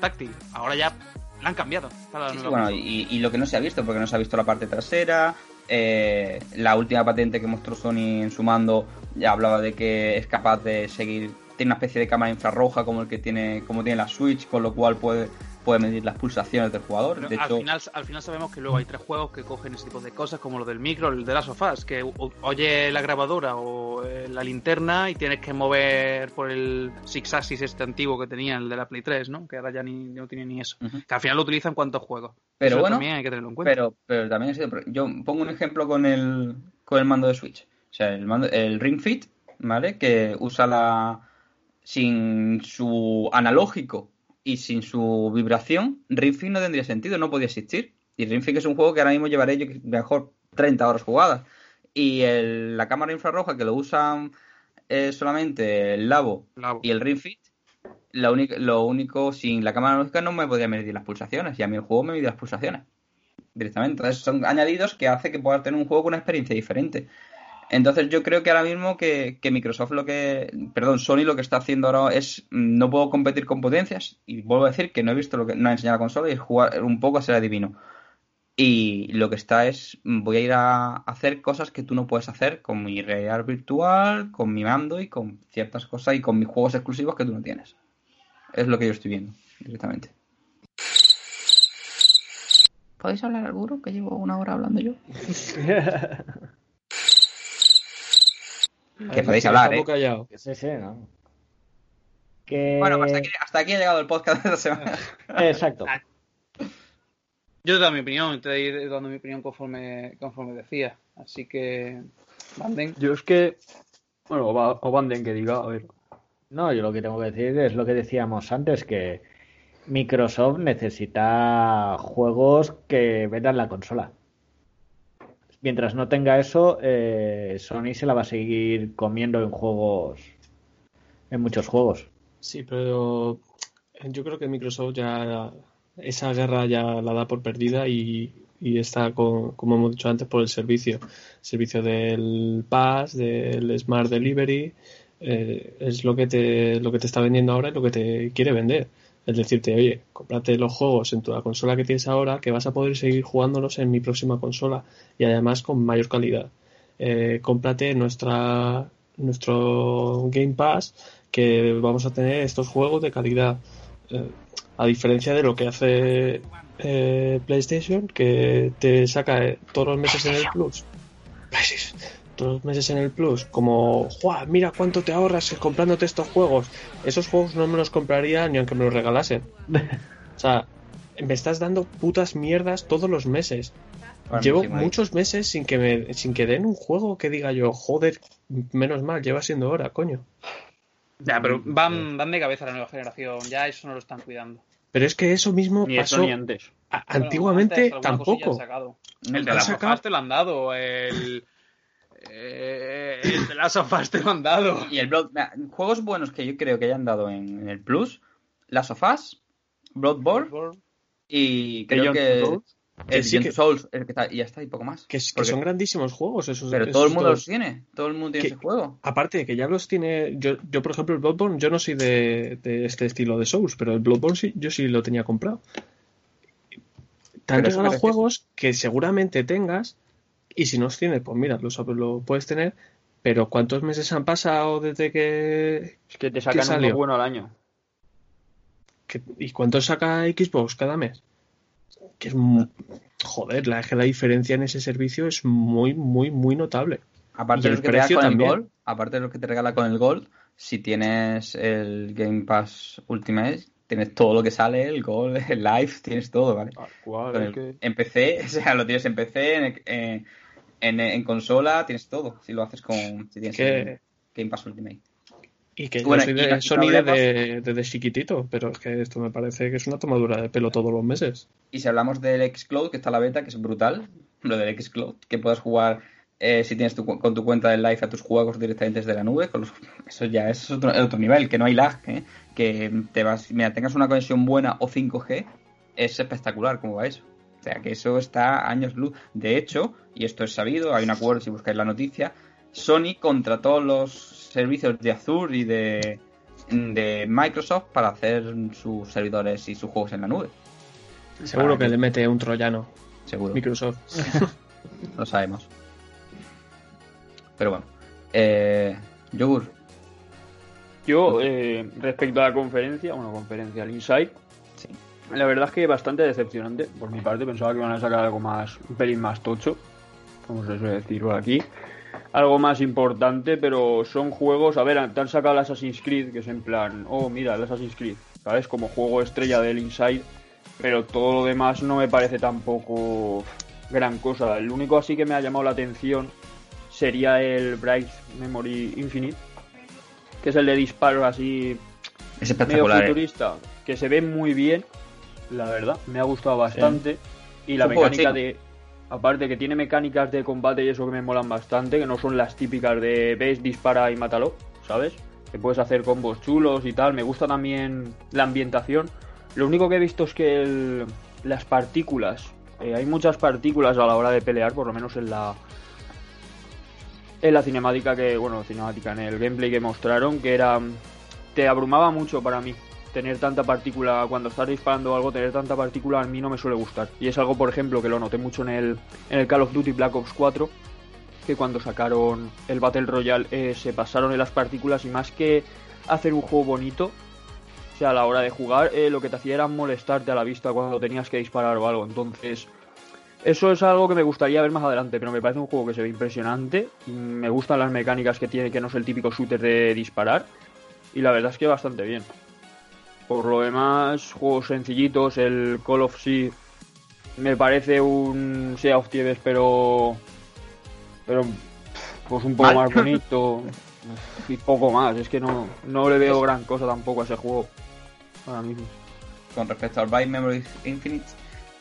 táctil. Ahora ya la han cambiado. La Sí, sí, bueno, y, y lo que no se ha visto, porque no se ha visto la parte trasera. eh, la última patente que mostró Sony en su mando ya hablaba de que es capaz de seguir. Tiene una especie de cámara infrarroja como el que tiene, como tiene la Switch, con lo cual puede, puede medir las pulsaciones del jugador. Pero de al, hecho, final, al final sabemos que luego hay tres juegos que cogen ese tipo de cosas, como lo del micro, el de las sofás, que oye la grabadora o eh, la linterna y tienes que mover por el Six Axis este antiguo que tenía, el de la Play 3, ¿no? Que ahora ya ni, no tiene ni eso. Que al final lo utilizan cuántos juegos. Pero Eso bueno, también hay que tenerlo en cuenta. Pero, pero también ha sido. Yo pongo un ejemplo con el, con el mando de Switch. O sea, el, mando, el Ring Fit, ¿vale? Que usa la. Sin su analógico y sin su vibración, Ring Fit no tendría sentido, no podía existir. Y Ring Fit es un juego que ahora mismo llevaré yo mejor 30 horas jugadas. Y el- la cámara infrarroja que lo usan eh, solamente el Labo Labo. y el Ring Fit, lo único, lo único, sin la cámara analógica no me podía medir las pulsaciones. Y a mí el juego me mide las pulsaciones directamente. Entonces son añadidos que hace que puedas tener un juego con una experiencia diferente. Entonces yo creo que ahora mismo que, que Microsoft lo que, perdón, Sony lo que está haciendo ahora es mm, no puedo competir con potencias y vuelvo a decir que no he visto lo que no ha enseñado la consola y es jugar un poco a ser adivino. Y lo que está es mm, voy a ir a hacer cosas que tú no puedes hacer con mi realidad virtual, con mi mando y con ciertas cosas y con mis juegos exclusivos que tú no tienes. Es lo que yo estoy viendo directamente. ¿Podéis hablar alguno? Que llevo una hora hablando yo. *laughs* Que podéis hablar, ¿eh? Callados. Sí, sí, ¿no? Que... Bueno, hasta aquí, hasta aquí ha llegado el podcast de esta semana. *laughs* Exacto. Yo te he dado mi opinión, te he ido dando mi opinión conforme, conforme decía. Así que, manden. Yo es que. Bueno, o, va- o Banden que diga, a ver. No, yo lo que tengo que decir es lo que decíamos antes, que Microsoft necesita juegos que vendan la consola. Mientras no tenga eso, eh, Sony se la va a seguir comiendo en juegos, en muchos juegos. Sí, pero yo creo que Microsoft ya esa guerra ya la da por perdida y, está, con, como hemos dicho antes, por el servicio. Servicio del Pass, del Smart Delivery, eh, es lo que te lo que te está vendiendo ahora y lo que te quiere vender. Es decirte, oye, cómprate los juegos en tu la consola que tienes ahora, que vas a poder seguir jugándolos en mi próxima consola y además con mayor calidad. Eh, cómprate nuestra nuestro Game Pass que vamos a tener estos juegos de calidad. Eh, a diferencia de lo que hace eh, PlayStation, que te saca eh, todos los meses en el Plus. Todos los meses en el Plus, como, ¡Juá! Mira cuánto te ahorras comprándote estos juegos. Esos juegos no me los compraría ni aunque me los regalasen. *laughs* O sea, me estás dando putas mierdas todos los meses. Llevo sí, muchos meses sin que me sin que den un juego que diga yo, joder, menos mal, lleva siendo hora, coño. Ya, pero van, van de cabeza la nueva generación. Ya eso no lo están cuidando. Pero es que eso mismo Ni eso pasó ni antes. a- Bueno, antiguamente antes tampoco. Mm, El de sofás te lo han dado. El, eh, las sofás te lo han dado. Y el Blood... Juegos buenos que yo creo que hayan dado en, en el Plus, Last of Us, Bloodborne y creo Beyond que... Souls. El Que sí que- Souls, el que está, y ya está, y poco más. Que, es- que Porque- son grandísimos juegos esos. Pero esos todo el mundo los tiene, todo el mundo tiene Que- ese juego. Aparte de que ya los tiene. Yo, yo por ejemplo, el Bloodborne, yo no soy de, de este estilo de Souls, pero el Bloodborne sí, yo sí lo tenía comprado. Te han regalado juegos que seguramente tengas, y si no los tienes, pues mira, lo, lo puedes tener. Pero ¿cuántos meses han pasado desde que, Es que te sacan salió? uno bueno al año. ¿Y cuánto saca Xbox cada mes? Que es. Joder, la, es que la diferencia en ese servicio es muy, muy, muy notable. Aparte y de el los que te regala precio con también. el Gold, aparte de los que te regala con el Gold, si tienes el Game Pass Ultimate, tienes todo lo que sale, el Gold, el Live, tienes todo, ¿vale? Cual, Con es el- que- En PC, *laughs* o sea, lo tienes en PC, en, en, en- en consola, tienes todo. Si lo haces con. Si tienes Que- Game Pass Ultimate. Y que Bueno, yo soy de Sony desde, desde chiquitito, pero es que esto me parece que es una tomadura de pelo todos los meses. Y si hablamos del Xcloud, que está la beta, que es brutal, lo del Xcloud, que puedas jugar eh, si tienes tu con tu cuenta de Live a tus juegos directamente desde la nube, con los- eso ya es otro, otro nivel, que no hay lag, ¿eh? que te vas, mira, tengas una conexión buena o 5G, es espectacular cómo va eso. O sea, que eso está a años luz. De hecho, y esto es sabido, hay un acuerdo si buscáis la noticia, Sony contrató los servicios de Azure y de, de Microsoft para hacer sus servidores y sus juegos en la nube. Seguro Para que le mete un troyano Seguro. Microsoft. *laughs* Lo sabemos. Pero bueno. Eh, Yogur. Yo, eh, respecto a la conferencia, una conferencia al Insight, Sí. La verdad es que bastante decepcionante. Por mi parte pensaba que iban a sacar algo más, un pelín más tocho, como se suele decir por aquí. Algo más importante, pero son juegos, a ver, te han sacado el Assassin's Creed, que es en plan, oh, mira, el Assassin's Creed, ¿sabes? Como juego estrella del Inside, pero todo lo demás no me parece tampoco gran cosa. El único así que me ha llamado la atención sería el Bright Memory Infinite, que es el de disparo así Es medio eh. futurista, que se ve muy bien, la verdad, me ha gustado bastante. Y la mecánica de. Aparte que tiene mecánicas de combate y eso que me molan bastante, que no son las típicas de ves, dispara y mátalo, ¿sabes? Que puedes hacer combos chulos y tal. Me gusta también la ambientación. Lo único que he visto es que el- las partículas, eh, hay muchas partículas a la hora de pelear, por lo menos en la, en la cinemática que, bueno, cinemática, en el gameplay que mostraron, que era, te abrumaba mucho para mí. Tener tanta partícula, cuando estás disparando algo, tener tanta partícula a mí no me suele gustar. Y es algo, por ejemplo, que lo noté mucho en el, en el Call of Duty Black Ops 4, que cuando sacaron el Battle Royale eh, se pasaron en las partículas y más que hacer un juego bonito, o sea, a la hora de jugar, eh, lo que te hacía era molestarte a la vista cuando tenías que disparar o algo. Entonces, eso es algo que me gustaría ver más adelante, pero me parece un juego que se ve impresionante. Me gustan las mecánicas que tiene, que no es el típico shooter de disparar. Y la verdad es que bastante bien. Por lo demás, juegos sencillitos, el Call of Sea me parece un Sea of Thieves, pero. Pero. Pues un poco Mal. más *laughs* bonito. Y poco más. Es que no, no le veo gran cosa tampoco a ese juego. Ahora mismo. con respecto al Byte Memory Infinite,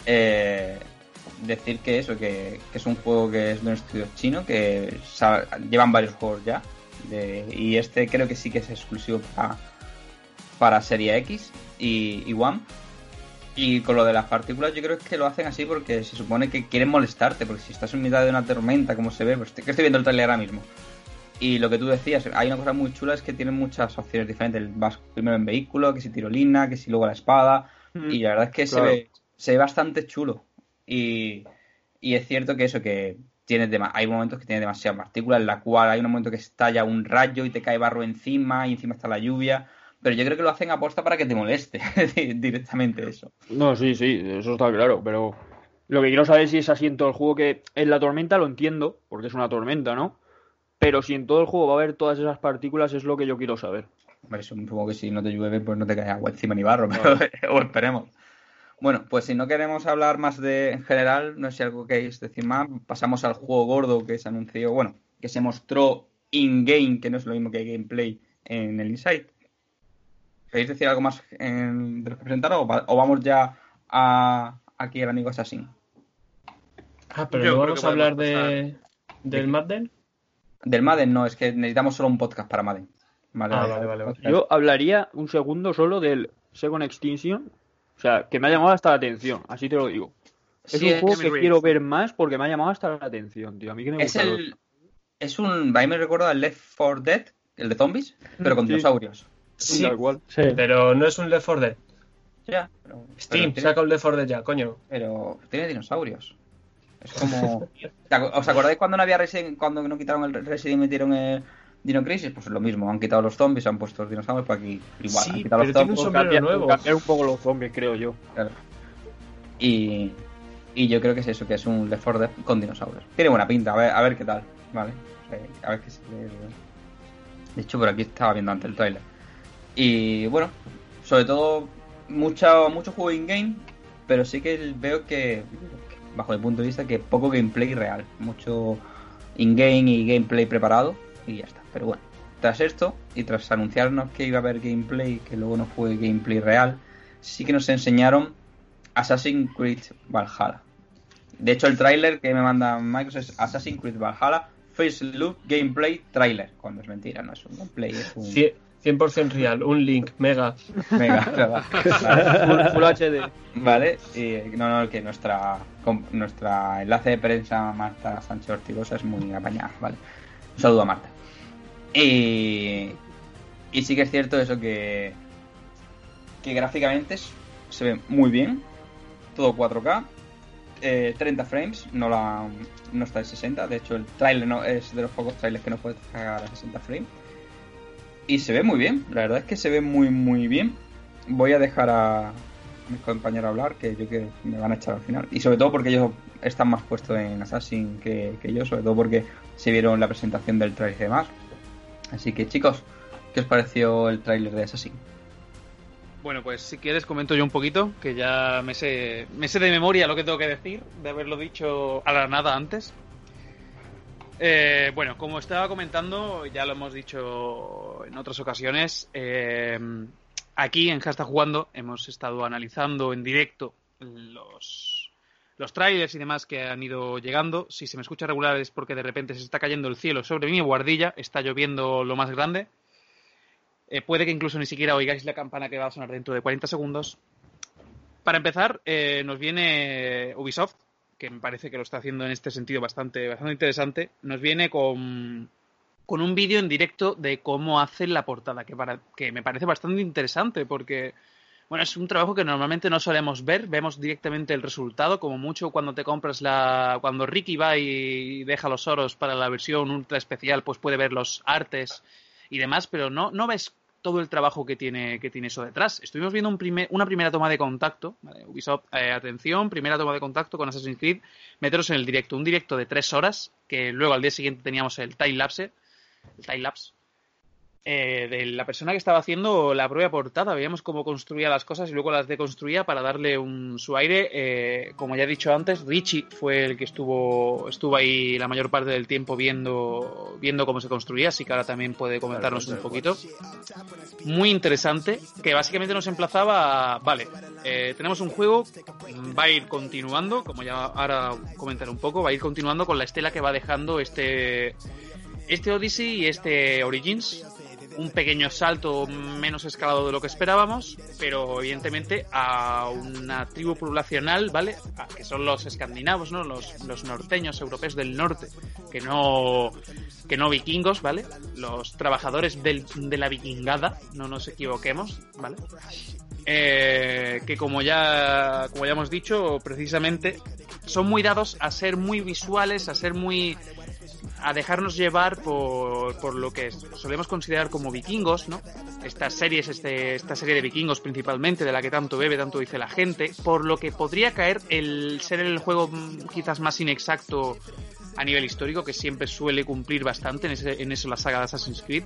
eh, decir que eso, que, que es un juego que es de un estudio chino, que llevan varios juegos ya, de- y este creo que sí que es exclusivo para, para Serie X y, y One. Y con lo de las partículas yo creo que lo hacen así porque se supone que quieren molestarte, porque si estás en mitad de una tormenta, como se ve, pues que estoy viendo el trailer ahora mismo. Y lo que tú decías, hay una cosa muy chula es que tienen muchas opciones diferentes. Vas primero en vehículo, que si tirolina, que si luego la espada. Y la verdad es que Claro. se, ve, se ve bastante chulo. Y, y es cierto que eso, que tiene dema- hay momentos que tiene demasiadas partículas, en la cual hay un momento que estalla un rayo y te cae barro encima y encima está la lluvia. Pero yo creo que lo hacen aposta para que te moleste *laughs* directamente eso. No, sí, sí, eso está claro, pero lo que quiero saber es si es así en todo el juego, que en la tormenta lo entiendo, porque es una tormenta, ¿no? Pero si en todo el juego va a haber todas esas partículas es lo que yo quiero saber. Hombre, supongo que si no te llueve, pues no te cae agua encima ni barro, pero *laughs* o esperemos. Bueno, pues si no queremos hablar más de en general, no sé si algo queréis decir más, pasamos al juego gordo que se anunció, bueno, que se mostró in-game, que no es lo mismo que gameplay en el Insight. ¿Queréis decir algo más en- de lo que presentaron o, va- o vamos ya a aquí el amigo Assassin? Ah, pero no vamos a hablar de, del Madden. Del Madden no, es que necesitamos solo un podcast para Madden. Vale, Ah, vale, vale, vale. Yo hablaría un segundo solo del Second Extinction, o sea, que me ha llamado hasta la atención, así te lo digo. Es Sí, un juego es- que quiero ver más porque me ha llamado hasta la atención, tío. A mí que me Es gusta los- el. Es un. A mí me recuerda al Left 4 Dead, el de zombies, pero con Sí. dinosaurios. Sí, tal cual. Sí. pero no es un Left 4 Dead. Ya, pero. Steam, pero saca un Left 4 Dead ya, coño. pero tiene dinosaurios. Es como. ¿Te acu- ¿Os acordáis cuando no había Resident, cuando no quitaron el Resident y metieron el Dino Crisis? Pues es lo mismo, han quitado los zombies, han puesto los dinosaurios, pues aquí igual. Sí, han quitado pero los tiene un zombies. sombrero cambiar, nuevo. cambiar un poco los zombies, creo yo. Claro. Y, y yo creo que es eso, que es un Left 4 Dead con dinosaurios. Tiene buena pinta, a ver, a ver qué tal, ¿vale? Eh, A ver qué se ve. De hecho, por aquí estaba viendo antes el tráiler. Y bueno, sobre todo, mucho, mucho juego in-game, pero sí que veo que, bajo mi punto de vista, que poco gameplay real. Mucho in-game y gameplay preparado y ya está. Pero bueno, tras esto y tras anunciarnos que iba a haber gameplay, que luego no fue gameplay real, sí que nos enseñaron Assassin's Creed Valhalla. De hecho, el tráiler que me manda Microsoft es Assassin's Creed Valhalla First Look Gameplay Trailer. Cuando es mentira, no es un gameplay, es un... 100% real, un link, mega. Mega. *laughs* Full, Full HD. Vale, y no, no, que nuestra nuestra enlace de prensa Marta Sánchez Ortigosa es muy apañada, ¿vale? Un saludo a Marta. Y, y sí que es cierto eso que que gráficamente se ve muy bien, todo 4K, eh, 30 frames, no la no está en 60, de hecho el trailer no es de los pocos trailers que no puede llegar a 60 frames. Y se ve muy bien, la verdad es que se ve muy muy bien. Voy a dejar a, mis compañeros hablar, que yo que me van a echar al final. Y sobre todo porque ellos están más puestos en Assassin que, que yo, sobre todo porque se vieron la presentación del trailer y demás. Así que chicos, ¿qué os pareció el tráiler de Assassin? Bueno, pues si quieres comento yo un poquito, que ya me sé, me sé de memoria lo que tengo que decir, de haberlo dicho a la nada antes. Eh, bueno, como estaba comentando, ya lo hemos dicho en otras ocasiones, eh, aquí en Hashtag Jugando hemos estado analizando en directo los, los trailers y demás que han ido llegando. Si se me escucha regular es porque de repente se está cayendo el cielo sobre mi guardilla, está lloviendo lo más grande. Eh, puede que incluso ni siquiera oigáis la campana que va a sonar dentro de 40 segundos. Para empezar, eh, nos viene Ubisoft, que me parece que lo está haciendo en este sentido bastante, bastante interesante. Nos viene con, con un vídeo en directo de cómo hacen la portada, que, para, que me parece bastante interesante porque, bueno, es un trabajo que normalmente no solemos ver, vemos directamente el resultado, como mucho cuando te compras la... cuando Ricky va y deja los oros para la versión ultra especial, pues puede ver los artes y demás, pero no, no ves todo el trabajo que tiene, que tiene eso detrás. Estuvimos viendo una primera toma de contacto, ¿vale? Ubisoft, eh, atención, primera toma de contacto con Assassin's Creed, meteros en el directo, un directo de tres horas, que luego al día siguiente teníamos el time lapse, el time lapse, eh, de la persona que estaba haciendo la propia portada. Veíamos cómo construía las cosas y luego las deconstruía para darle un, su aire. Eh, como ya he dicho antes, Richie fue el que estuvo, estuvo ahí la mayor parte del tiempo viendo, viendo cómo se construía, así que ahora también puede comentarnos un poquito. Muy interesante, que básicamente nos emplazaba a, vale, eh, tenemos un juego, va a ir continuando, como ya ahora comentaré un poco, va a ir continuando con la estela que va dejando este, este Odyssey y este Origins, un pequeño salto menos escalado de lo que esperábamos, pero evidentemente a una tribu poblacional, ¿vale? A- que son los escandinavos, ¿no? Los, los norteños europeos del norte, que no, que no vikingos, ¿vale? Los trabajadores del- de la vikingada, no nos equivoquemos, ¿vale? Eh, que como ya, como ya hemos dicho, precisamente son muy dados a ser muy visuales, a ser muy a dejarnos llevar por, por lo que solemos considerar como vikingos, ¿no? Estas series, este, esta serie de vikingos principalmente, de la que tanto bebe, tanto dice la gente, por lo que podría caer el ser el juego quizás más inexacto a nivel histórico, que siempre suele cumplir bastante en, ese- en eso la saga de Assassin's Creed.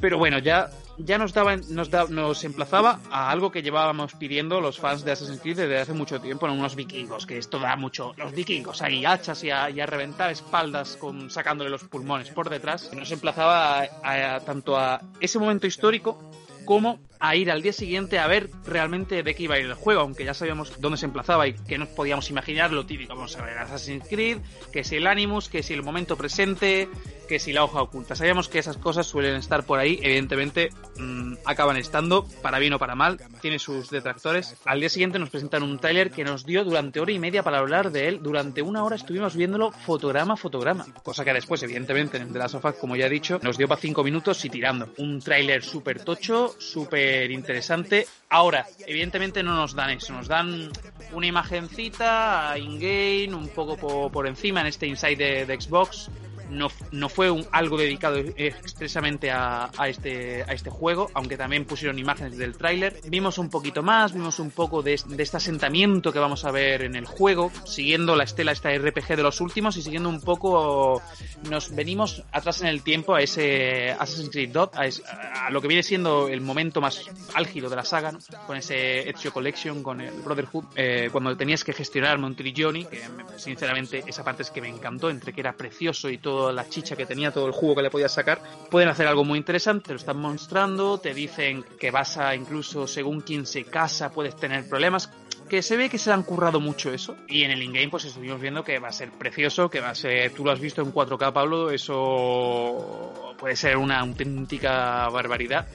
Pero bueno, ya, ya nos, daba, nos, da- nos emplazaba a algo que llevábamos pidiendo los fans de Assassin's Creed desde hace mucho tiempo, en unos vikingos, que esto da mucho. Los vikingos ahí, hachas y a, y a reventar espaldas con, sacándole los pulmones por detrás. Nos emplazaba a- a- tanto a ese momento histórico como a ir al día siguiente a ver realmente de qué iba a ir el juego, aunque ya sabíamos dónde se emplazaba y que nos podíamos imaginar lo típico. Vamos a ver Assassin's Creed, que si el Animus, que si el momento presente, que si la hoja oculta. Sabíamos que esas cosas suelen estar por ahí, evidentemente mm, acaban estando, para bien o para mal, tiene sus detractores. Al día siguiente nos presentan un tráiler que nos dio durante hora y media para hablar de él. Durante una hora estuvimos viéndolo fotograma a fotograma, cosa que después, evidentemente, en The Last of Us, como ya he dicho, nos dio para cinco minutos y tirando. Un tráiler súper tocho, súper interesante. Ahora, evidentemente no nos dan eso, nos dan una imagencita in-game, un poco po- por, encima en este inside de, de Xbox. No, no fue un, algo dedicado expresamente a, este, a este juego, aunque también pusieron imágenes del tráiler. Vimos un poquito más, vimos un poco de, de este asentamiento que vamos a ver en el juego, siguiendo la estela esta RPG de los últimos y siguiendo un poco, nos venimos atrás en el tiempo a ese Assassin's Creed 2, a, lo que viene siendo el momento más álgido de la saga, con ese Ezio Collection, con el Brotherhood, eh, cuando tenías que gestionar Montrigioni, que me- sinceramente esa parte es que me encantó, entre que era precioso y la chicha que tenía, todo el jugo que le podías sacar, pueden hacer algo muy interesante, te lo están mostrando, te dicen que vas a incluso según quien se casa puedes tener problemas, que se ve que se han currado mucho eso. Y en el in-game, pues estuvimos viendo que va a ser precioso, que va a ser. Tú lo has visto en 4K, Pablo, eso puede ser una auténtica barbaridad.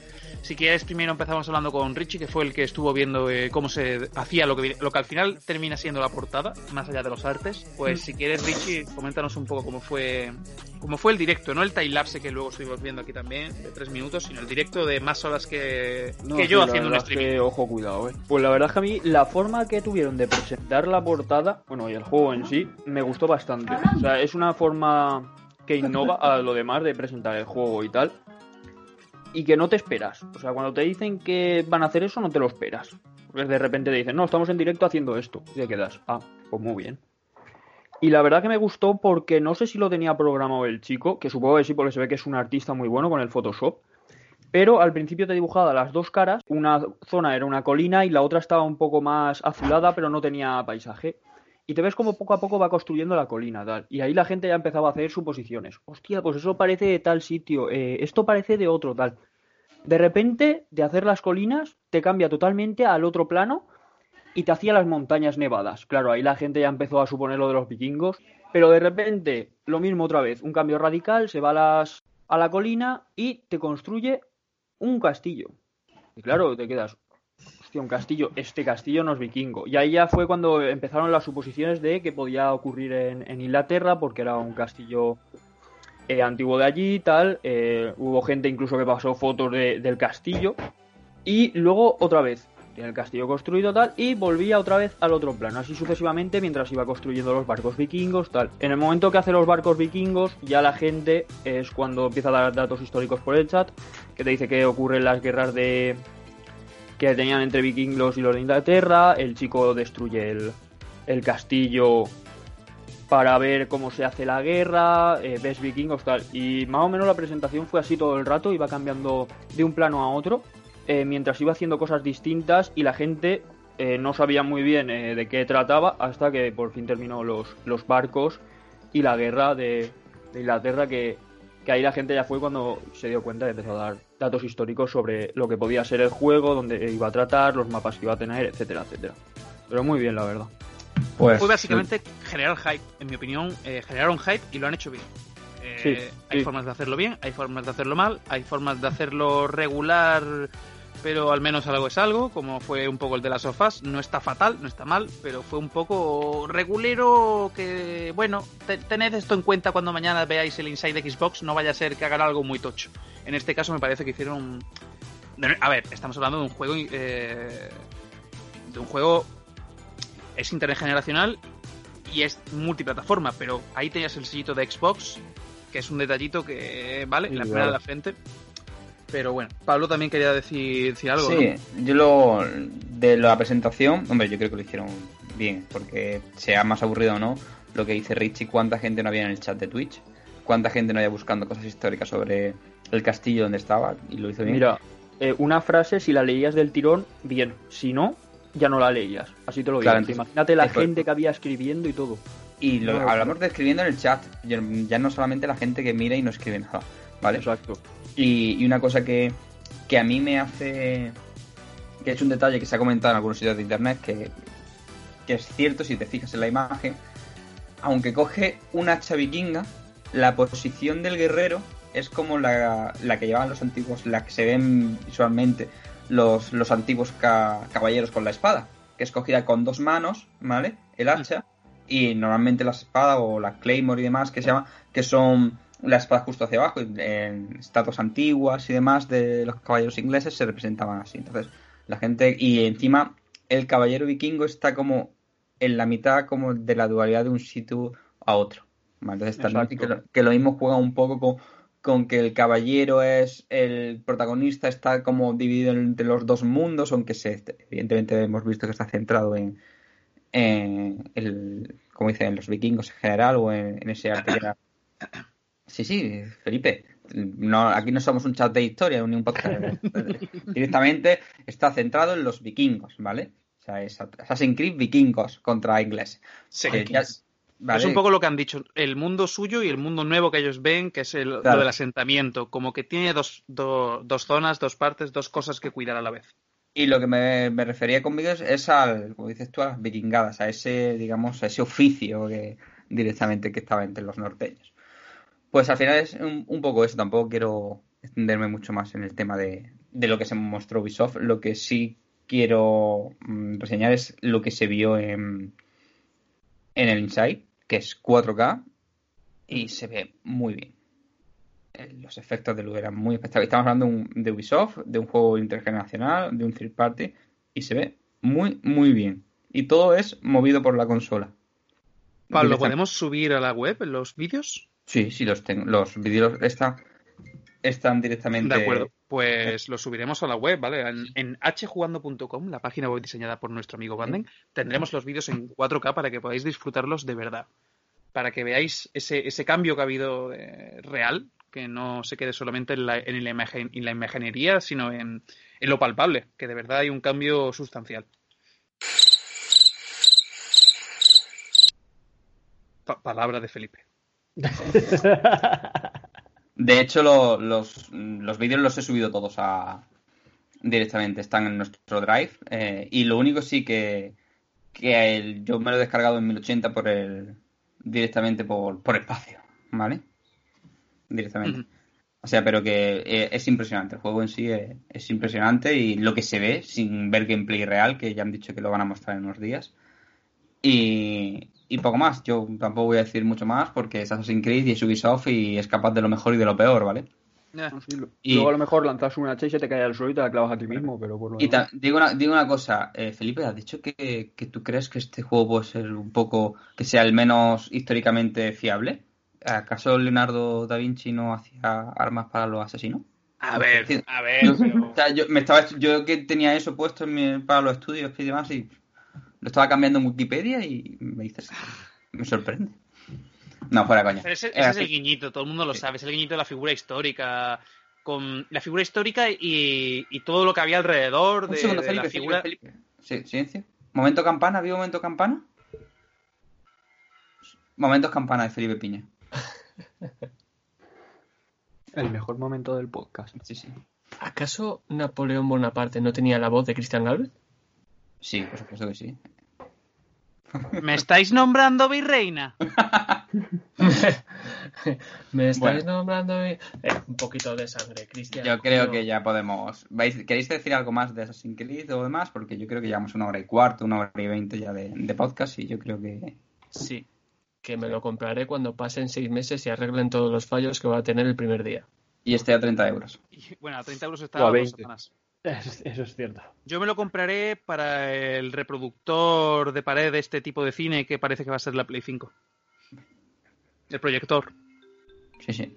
Si quieres, primero empezamos hablando con Richie, que fue el que estuvo viendo eh, cómo se hacía lo que, lo que al final termina siendo la portada, más allá de los artes. Pues si quieres, Richie, coméntanos un poco cómo fue cómo fue el directo, no el time lapse que luego estuvimos viendo aquí también, de tres minutos, sino el directo de más horas que, No, que sí, yo la haciendo un es streaming. que, ojo, cuidado, eh. Pues la verdad es que a mí la forma que tuvieron de presentar la portada, bueno, y el juego en sí, me gustó bastante. O sea, es una forma que innova a lo demás de presentar el juego y tal. Y que no te esperas. O sea, cuando te dicen que van a hacer eso, no te lo esperas. Porque de repente te dicen, no, estamos en directo haciendo esto. Y te quedas, ah, pues muy bien. Y la verdad que me gustó porque no sé si lo tenía programado el chico, que supongo que sí, porque se ve que es un artista muy bueno con el Photoshop. Pero al principio te dibujaba las dos caras. Una zona era una colina y la otra estaba un poco más azulada, pero no tenía paisaje. Y te ves como poco a poco va construyendo la colina, tal. Y ahí la gente ya empezaba a hacer suposiciones. Hostia, pues eso parece de tal sitio, eh, esto parece de otro, tal. De repente, de hacer las colinas, te cambia totalmente al otro plano y te hacía las montañas nevadas. Claro, ahí la gente ya empezó a suponer lo de los vikingos. Pero de repente, lo mismo otra vez, un cambio radical, se va a, las, a la colina y te construye un castillo. Y claro, te quedas, un castillo, este castillo no es vikingo. Y ahí ya fue cuando empezaron las suposiciones de que podía ocurrir en, Inglaterra, porque era un castillo eh, antiguo de allí tal. Eh, hubo gente incluso que pasó fotos de- del castillo. Y luego otra vez, tiene el castillo construido tal, y volvía otra vez al otro plano, así sucesivamente mientras iba construyendo los barcos vikingos tal. En el momento que hace los barcos vikingos, ya la gente es cuando empieza a dar datos históricos por el chat, que te dice que ocurren las guerras de que tenían entre vikingos y los de Inglaterra, el chico destruye el, el castillo para ver cómo se hace la guerra, eh, ves vikingos tal, y más o menos la presentación fue así todo el rato, iba cambiando de un plano a otro, eh, mientras iba haciendo cosas distintas y la gente eh, no sabía muy bien de qué trataba hasta que por fin terminó los, los barcos y la guerra de, de Inglaterra que, que ahí la gente ya fue cuando se dio cuenta y empezó a dar datos históricos sobre lo que podía ser el juego, dónde iba a tratar, los mapas que iba a tener, etcétera, etcétera. Pero muy bien, la verdad. Pues, Fue básicamente generar hype. En mi opinión, eh, generaron hype y lo han hecho bien. Eh, Sí, hay sí. formas de hacerlo bien, hay formas de hacerlo mal, hay formas de hacerlo regular, pero al menos algo es algo, como fue un poco el de las sofás. No está fatal, no está mal, pero fue un poco regulero que, bueno, te- tened esto en cuenta cuando mañana veáis el Inside Xbox, no vaya a ser que hagan algo muy tocho. En este caso me parece que hicieron... de- A ver, estamos hablando de un juego... eh, de un juego es intergeneracional y es multiplataforma, pero ahí tenías el sellito de Xbox, que es un detallito que, vale, Sí, la primera de claro. la frente. Pero bueno, Pablo también quería decir, decir algo. Sí, ¿no? yo lo de la presentación, hombre, yo creo que lo hicieron bien, porque sea más aburrido o no, lo que dice Richie, cuánta gente no había en el chat de Twitch, cuánta gente no había buscando cosas históricas sobre el castillo donde estaba y lo hizo bien. Mira, eh, una frase, si la leías del tirón, bien. Si no, ya no la leías. Así te lo digo. Claro, entonces- Imagínate la gente que había escribiendo y todo. y lo, no, hablamos de escribiendo en el chat, ya no solamente la gente que mira y no escribe nada, ¿vale? Exacto. Y, una cosa que, que a mí me hace. que es un detalle que se ha comentado en algunos sitios de internet, que, que es cierto si te fijas en la imagen, aunque coge un hacha vikinga, la posición del guerrero es como la, la que llevaban los antiguos, la que se ven visualmente los, los antiguos ca- caballeros con la espada, que es cogida con dos manos, ¿vale? El hacha, y normalmente la espada o la claymore y demás que se llama, que son la espada justo hacia abajo, en estatuas antiguas y demás de los caballeros ingleses se representaban así. Entonces, la gente, y encima el caballero vikingo está como en la mitad como de la dualidad de un sitio a otro. ¿vale? Entonces que lo, que lo mismo juega un poco con, con que el caballero es el protagonista, está como dividido entre los dos mundos, aunque se, evidentemente hemos visto que está centrado en, en el, como dicen, en los vikingos en general o en, en ese arte que era- Sí, sí, Felipe. No, aquí no somos un chat de historia ni un podcast. *laughs* Directamente está centrado en los vikingos, ¿vale? O sea, es Assassin's Creed vikingos contra ingleses. Sí. Que ya- ¿vale? Es un poco lo que han dicho, el mundo suyo y el mundo nuevo que ellos ven, que es el, Claro. lo del asentamiento, como que tiene dos, do- dos zonas, dos partes, dos cosas que cuidar a la vez. Y lo que me, me refería conmigo es, es al, como dices tú, a las vikingadas, a ese, digamos, a ese oficio que directamente que estaba entre los norteños. Pues al final es un, un poco eso, tampoco quiero extenderme mucho más en el tema de, de lo que se mostró Ubisoft. Lo que sí quiero mm, reseñar es lo que se vio en, en el Inside, que es 4K y se ve muy bien. Eh, Los efectos de luz eran muy espectaculares. Estamos hablando de, un- de Ubisoft, de un juego intergeneracional, de un third party, y se ve muy, muy bien. Y todo es movido por la consola. Pablo, ¿podemos subir a la web los vídeos? Sí, sí, los tengo. Los vídeos están. están directamente. De acuerdo. Pues lo subiremos a la web, ¿vale? En, en hjugando.com, la página web diseñada por nuestro amigo Banden, tendremos los vídeos en 4K para que podáis disfrutarlos de verdad. Para que veáis ese, ese cambio que ha habido eh, real, que no se quede solamente en la, en la, imagen, en la imaginería, sino en, en lo palpable, que de verdad hay un cambio sustancial. Pa- palabra de Felipe. *laughs* De hecho, lo- los, los vídeos los he subido todos a directamente, están en nuestro drive. eh, y lo único sí que, que el- yo me lo he descargado en 1080 por el directamente por, por espacio, ¿vale? Directamente. O sea, pero que eh, es impresionante. El juego en sí es, es impresionante y lo que se ve sin ver gameplay real, que ya han dicho que lo van a mostrar en unos días. Y, y poco más. Yo tampoco voy a decir mucho más porque es Assassin's Creed y es Ubisoft y es capaz de lo mejor y de lo peor, ¿vale? Eh, Sí, Y- Luego a lo mejor lanzas una hacha y se te cae al suelo y te la clavas a ti mismo, pero por lo Y demás- digo, una, digo una cosa, eh, Felipe, has dicho que, que tú crees que este juego puede ser un poco, que sea el menos históricamente fiable. ¿Acaso Leonardo da Vinci no hacía armas para los asesinos? A ver, a ver. Pero- *laughs* o sea, yo, me estaba, yo que tenía eso puesto en mi- para los estudios y demás y lo estaba cambiando en Wikipedia y me dices, me sorprende. No, fuera coña. Pero ese, ese es el guiñito, todo el mundo lo Sí. sabe, es el guiñito de la figura histórica, con la figura histórica y, y todo lo que había alrededor Un de, segundo, de Felipe, la figura. Felipe, Felipe. Sí, silencio. Momento campana, ¿vivo momento campana? Momentos campana de Felipe Piña. El mejor momento del podcast. Sí, sí. ¿Acaso Napoleón Bonaparte no tenía la voz de Christian Galvez? Sí, por supuesto que sí. *laughs* ¿Me estáis nombrando virreina? *laughs* Me estáis Bueno. nombrando. eh, un poquito de sangre, Cristian. Yo creo No. que ya podemos. ¿Vais- ¿Queréis decir algo más de Assassin's Creed o demás? Porque yo creo que llevamos una hora y cuarto, una hora y veinte ya de, de podcast y yo creo que. Sí, que me lo compraré cuando pasen seis meses y arreglen todos los fallos que va a tener el primer día. Y esté a 30 euros. Y, bueno, a 30 euros O a está los 20. Satanás. *laughs* Eso, es cierto. Yo me lo compraré para el reproductor de pared de este tipo de cine que parece que va a ser la Play 5. El proyector. Sí, sí.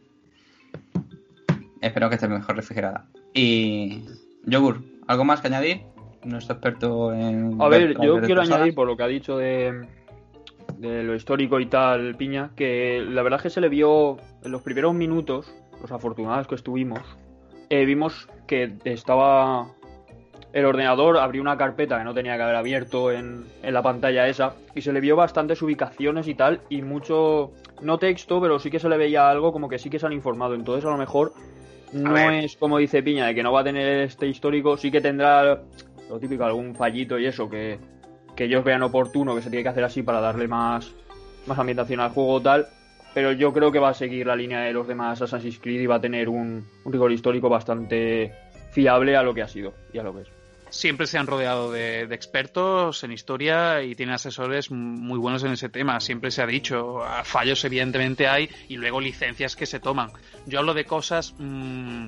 Espero que esté mejor refrigerada. Y. Yogur, ¿algo más que añadir? Nuestro experto en. A ver, yo quiero pasadas. añadir por lo que ha dicho de, de lo histórico y tal, Piña, que la verdad es que se le vio en los primeros minutos, los afortunados que estuvimos, eh, vimos que estaba el ordenador, abrió una carpeta que no tenía que haber abierto en, en la pantalla esa, y se le vio bastantes ubicaciones y tal, y mucho, no texto, pero sí que se le veía algo como que sí que se han informado, entonces a lo mejor no es como dice Piña, de que no va a tener este histórico, sí que tendrá lo típico, algún fallito y eso que, que ellos vean oportuno, que se tiene que hacer así para darle más, más ambientación al juego o tal. Pero yo creo que va a seguir la línea de los demás Assassin's Creed y va a tener un, un rigor histórico bastante fiable a lo que ha sido y a lo que es. Siempre se han rodeado de, de expertos en historia y tienen asesores muy buenos en ese tema. Siempre se ha dicho. Fallos, evidentemente, hay y luego licencias que se toman. Yo hablo de cosas mm,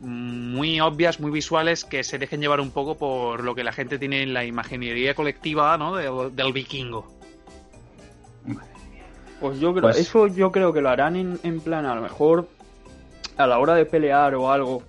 muy obvias, muy visuales, que se dejen llevar un poco por lo que la gente tiene en la imaginería colectiva ¿no? del, del vikingo. Pues yo creo, Pues- eso yo creo que lo harán en, en plan, a lo mejor a la hora de pelear o algo.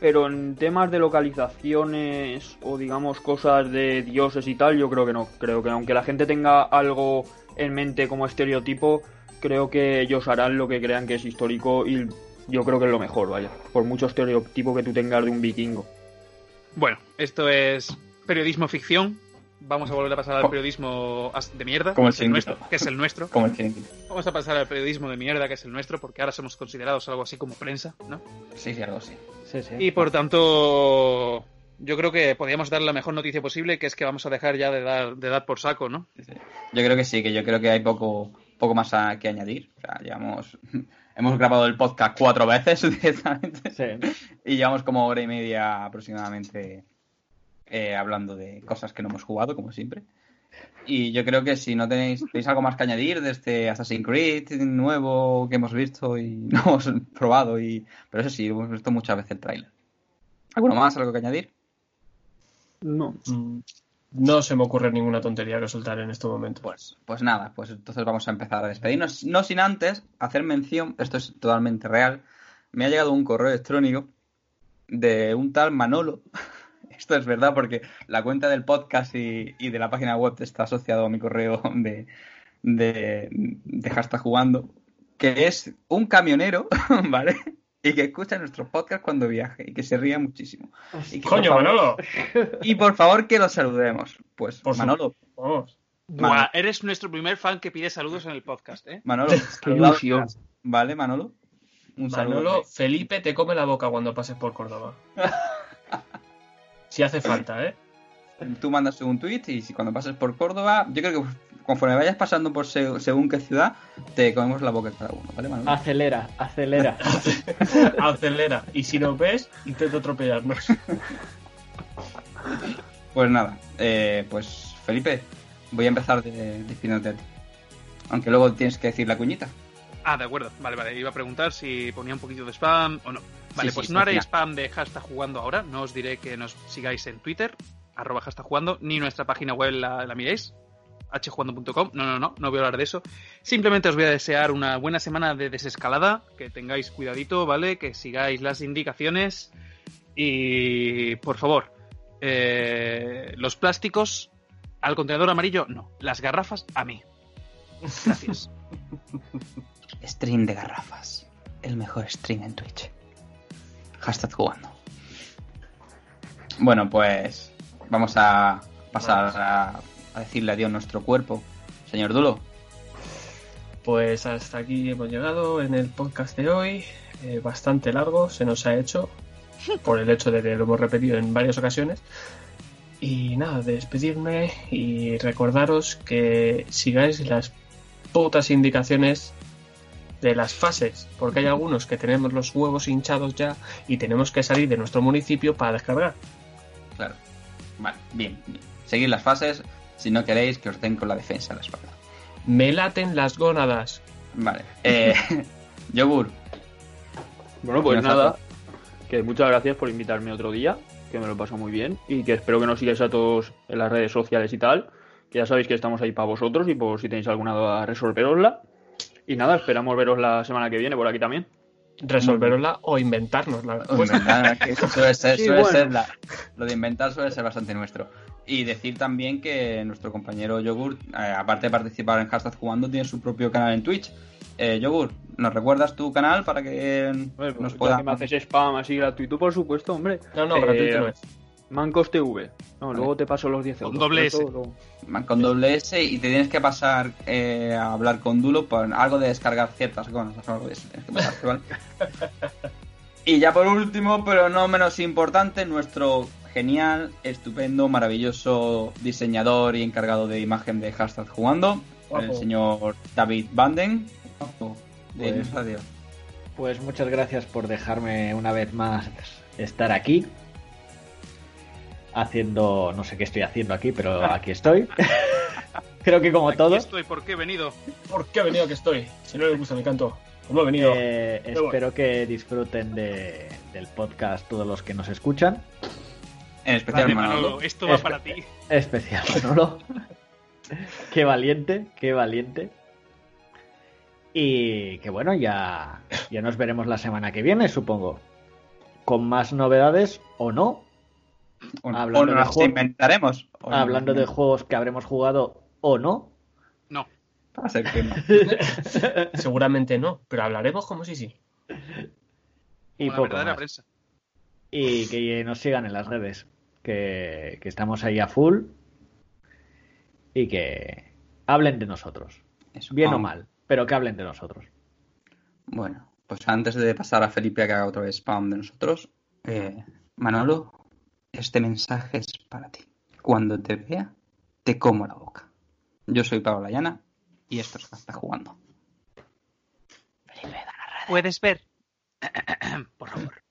Pero en temas de localizaciones o digamos cosas de dioses y tal, yo creo que no. Creo que aunque la gente tenga algo en mente como estereotipo, creo que ellos harán lo que crean que es histórico y yo creo que es lo mejor, vaya. Por mucho estereotipo que tú tengas de un vikingo. Bueno, esto es periodismo ficción. Vamos a volver a pasar al periodismo de mierda, Como el que es el nuestro, chiringuito. que es el nuestro. Como el chiringuito. Vamos a pasar al periodismo de mierda, que es el nuestro, porque ahora somos considerados algo así como prensa, ¿no? Sí, sí, algo así. Sí, sí. Y por tanto, yo creo que podríamos dar la mejor noticia posible, que es que vamos a dejar ya de dar, de dar por saco, ¿no? Sí, sí. Yo creo que sí, que yo creo que hay poco, poco más a, que añadir. O sea, llevamos, *laughs* hemos grabado el podcast cuatro veces *laughs* directamente Sí. y llevamos como hora y media aproximadamente eh, hablando de cosas que no hemos jugado, como siempre. Y yo creo que si no tenéis, tenéis algo más que añadir de este Assassin's Creed nuevo que hemos visto y *laughs* no hemos probado, y pero eso sí, hemos visto muchas veces el tráiler. ¿Alguno más? ¿Algo que añadir? No. Mm, No se me ocurre ninguna tontería que soltar en este momento. Pues, pues nada, pues entonces vamos a empezar a despedirnos. No sin antes hacer mención, esto es totalmente real, me ha llegado un correo electrónico de un tal Manolo. Esto es verdad porque la cuenta del podcast y, y de la página web está asociado a mi correo de, de, de hashtag jugando, que es un camionero, *laughs* ¿vale? Y que escucha nuestros podcasts cuando viaje y que se ría muchísimo. Y que, Coño, favor- Manolo. *laughs* Y por favor que lo saludemos. Pues Por su- Manolo, Vamos. Buah, Manolo. eres nuestro primer fan que pide saludos en el podcast, ¿eh? Manolo, *laughs* Qué ilusión. ¿Vale, Manolo? Un saludo. Manolo, Felipe te come la boca cuando pases por Córdoba. Si hace falta, ¿eh? Tú mandas un tweet y si cuando pases por Córdoba, yo creo que conforme vayas pasando por se- según qué ciudad, te comemos la boca cada uno, ¿vale, Manolo? Acelera, acelera. *laughs* Acelera. Y si nos ves, intenta atropellarnos. Pues nada, eh, pues Felipe, voy a empezar de, despidiéndote a ti. Aunque luego tienes que decir la cuñita. Ah, de acuerdo. Vale, vale. Iba a preguntar si ponía un poquito de spam o no. Vale, Sí, pues sí, no haré final. spam de hashtag jugando ahora. No os diré que nos sigáis en Twitter, arroba hashtag jugando, ni nuestra página web la, la miréis, hjugando.com. No, no, no, no voy a hablar de eso. Simplemente os voy a desear una buena semana de desescalada, que tengáis cuidadito, ¿vale? Que sigáis las indicaciones y, por favor, eh, los plásticos al contenedor amarillo, no. Las garrafas a mí. Gracias. *laughs* Stream de garrafas. El mejor stream en Twitch. Hashtag jugando. Bueno, pues vamos a pasar a, a decirle adiós a nuestro cuerpo. Señor Dulo, Pues hasta aquí hemos llegado en el podcast de hoy. Eh, bastante largo, se nos ha hecho. *laughs* Por el hecho de que lo hemos repetido en varias ocasiones. Y nada, despedirme y recordaros que sigáis las putas indicaciones de las fases, porque hay algunos que tenemos los huevos hinchados ya y tenemos que salir de nuestro municipio para descargar. claro. Vale, bien, bien. Seguid las fases si no queréis que os den con la defensa a la espalda. Me laten las gónadas. Vale. Eh, *laughs* Yogur, Bueno, pues nada, que muchas gracias por invitarme otro día, que me lo paso muy bien y que espero que nos sigáis a todos en las redes sociales y tal, que ya sabéis que estamos ahí para vosotros y por si tenéis alguna duda resolverosla. Y nada, esperamos veros la semana que viene por aquí también. Resolverosla o inventárnosla. o Pues, inventar, que eso suele ser, Sí, suele bueno. ser la- lo de inventar suele ser bastante nuestro. Y decir también que nuestro compañero Yogur, eh, aparte de participar en Hashtag Jugando, tiene su propio canal en Twitch. Eh, Yogur, ¿nos recuerdas tu canal para que Hombre, nos pueda... que me haces spam así gratuito, por supuesto, hombre. no, no, Eh, gratuito no es. Mancos TV. No, luego te paso los 10 Con euros. doble Eso S. luego- con doble S y te tienes que pasar eh, a hablar con Dulo por algo de descargar ciertas cosas o algo de eso. tienes que pasarte, ¿vale? *laughs* y ya por último, pero no menos importante, nuestro genial, estupendo, maravilloso diseñador y encargado de imagen de hashtag jugando, Guapo. el señor David Banden. Guapo. Pues-. Pues muchas gracias por dejarme una vez más estar aquí. Haciendo, no sé qué estoy haciendo aquí, pero aquí estoy. *laughs* Creo que como Aquí todos. estoy, ¿por qué he venido? ¿Por qué he venido que estoy? Si no les gusta mi canto. ¿Cómo he venido? Eh, espero que disfruten de- del podcast todos los que nos escuchan. En especial Vale, Manolo. Manolo, esto va Espe- para ti. Especial Manolo. *laughs* qué valiente, qué valiente. Y que bueno, ya, ya nos veremos la semana que viene, supongo. Con más novedades o no. O, hablando o de nos juego- inventaremos. o Hablando de juegos que habremos jugado o no. No. Va a ser que no. *laughs* Seguramente no, pero hablaremos como si sí. Y Como poco más. Y que nos sigan en las redes. Que, que estamos ahí a full. Y que hablen de nosotros. Eso. Bien o mal, pero que hablen de nosotros. Bueno, pues antes de pasar a Felipe a que haga otra vez spam de nosotros, eh, Manolo, este mensaje es para ti. Cuando te vea, te como la boca. Yo soy Pablo Layana y esto es Hasta Jugando. Puedes ver. *clears throat* Por favor.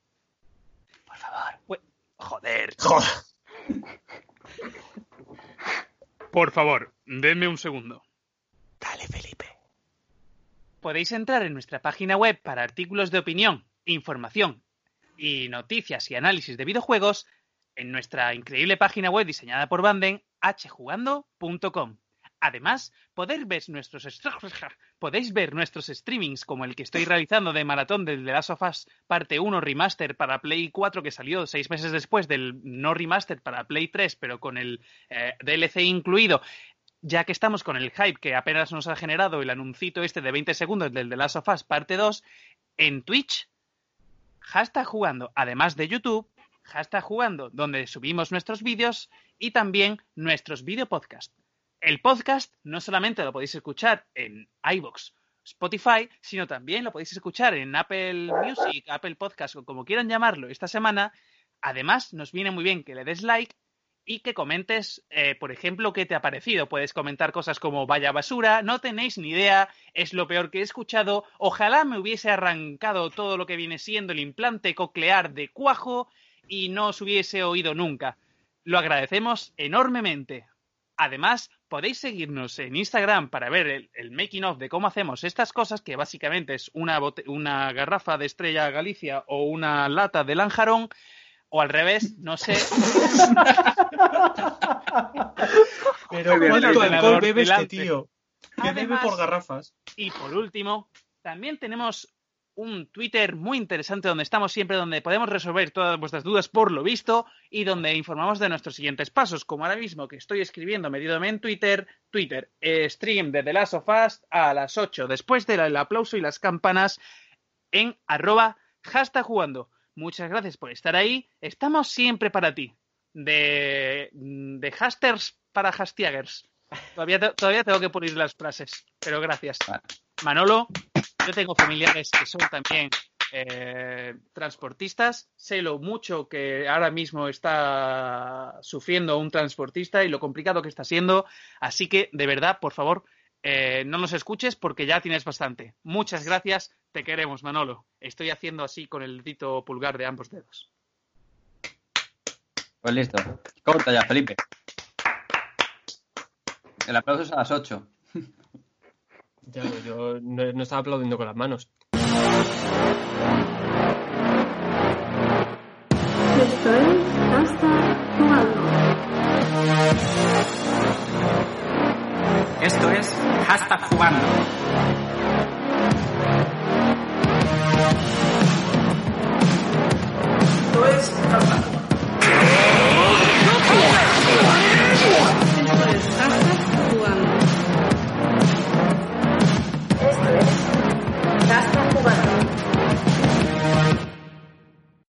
Por favor. Pu- Joder. Joder. Por favor, denme un segundo. Dale, Felipe. Podéis entrar en nuestra página web para artículos de opinión, información y noticias y análisis de videojuegos en nuestra increíble página web diseñada por Banden, hjugando.com. Además, podéis ver, nuestros *laughs* podéis ver nuestros streamings como el que estoy *laughs* realizando de maratón del The Last of Us parte 1 remaster para Play 4 que salió seis meses después del no remaster para Play 3 pero con el eh, DLC incluido ya que estamos con el hype que apenas nos ha generado el anuncito este de 20 segundos del The Last of Us parte 2 en Twitch hashtag jugando, además de YouTube, hashtag jugando, donde subimos nuestros vídeos y también nuestros videopodcasts. El podcast no solamente lo podéis escuchar en iVoox, Spotify, sino también lo podéis escuchar en Apple Music, Apple Podcast o como quieran llamarlo esta semana. Además, nos viene muy bien que le des like y que comentes, eh, por ejemplo, qué te ha parecido. Puedes comentar cosas como vaya basura, no tenéis ni idea, es lo peor que he escuchado, ojalá me hubiese arrancado todo lo que viene siendo el implante coclear de cuajo y no os hubiese oído nunca. Lo agradecemos enormemente. Además, podéis seguirnos en Instagram para ver el, el making of de cómo hacemos estas cosas, que básicamente es una, una garrafa de Estrella Galicia o una lata de Lanjarón, o al revés, no sé. *laughs* Pero ¿cuánto el alcohol bebe este tío? Que bebe por garrafas. Y por último, también tenemos un Twitter muy interesante donde estamos siempre, donde podemos resolver todas vuestras dudas por lo visto y donde informamos de nuestros siguientes pasos, como ahora mismo que estoy escribiendo medidome en Twitter, Twitter, eh, stream de The Last of Us a las 8, después del aplauso y las campanas en arroba hashtag jugando. Muchas gracias por estar ahí. Estamos siempre para ti. De, de hasters para hastiagers. Todavía, te- todavía tengo que pulir las frases, pero gracias. Manolo, tengo familiares que son también eh, transportistas. Sé lo mucho que ahora mismo está sufriendo un transportista y lo complicado que está siendo. Así que, de verdad, por favor, eh, no nos escuches porque ya tienes bastante. Muchas gracias. Te queremos, Manolo. Estoy haciendo así con el dedito pulgar de ambos dedos. Pues listo. Corta ya, Felipe. El aplauso es a las 8. *laughs* Ya, yo no, estaba aplaudiendo con las manos. Esto es Hasta Jugando. Esto es hasta Jugando. Esto es Hashtag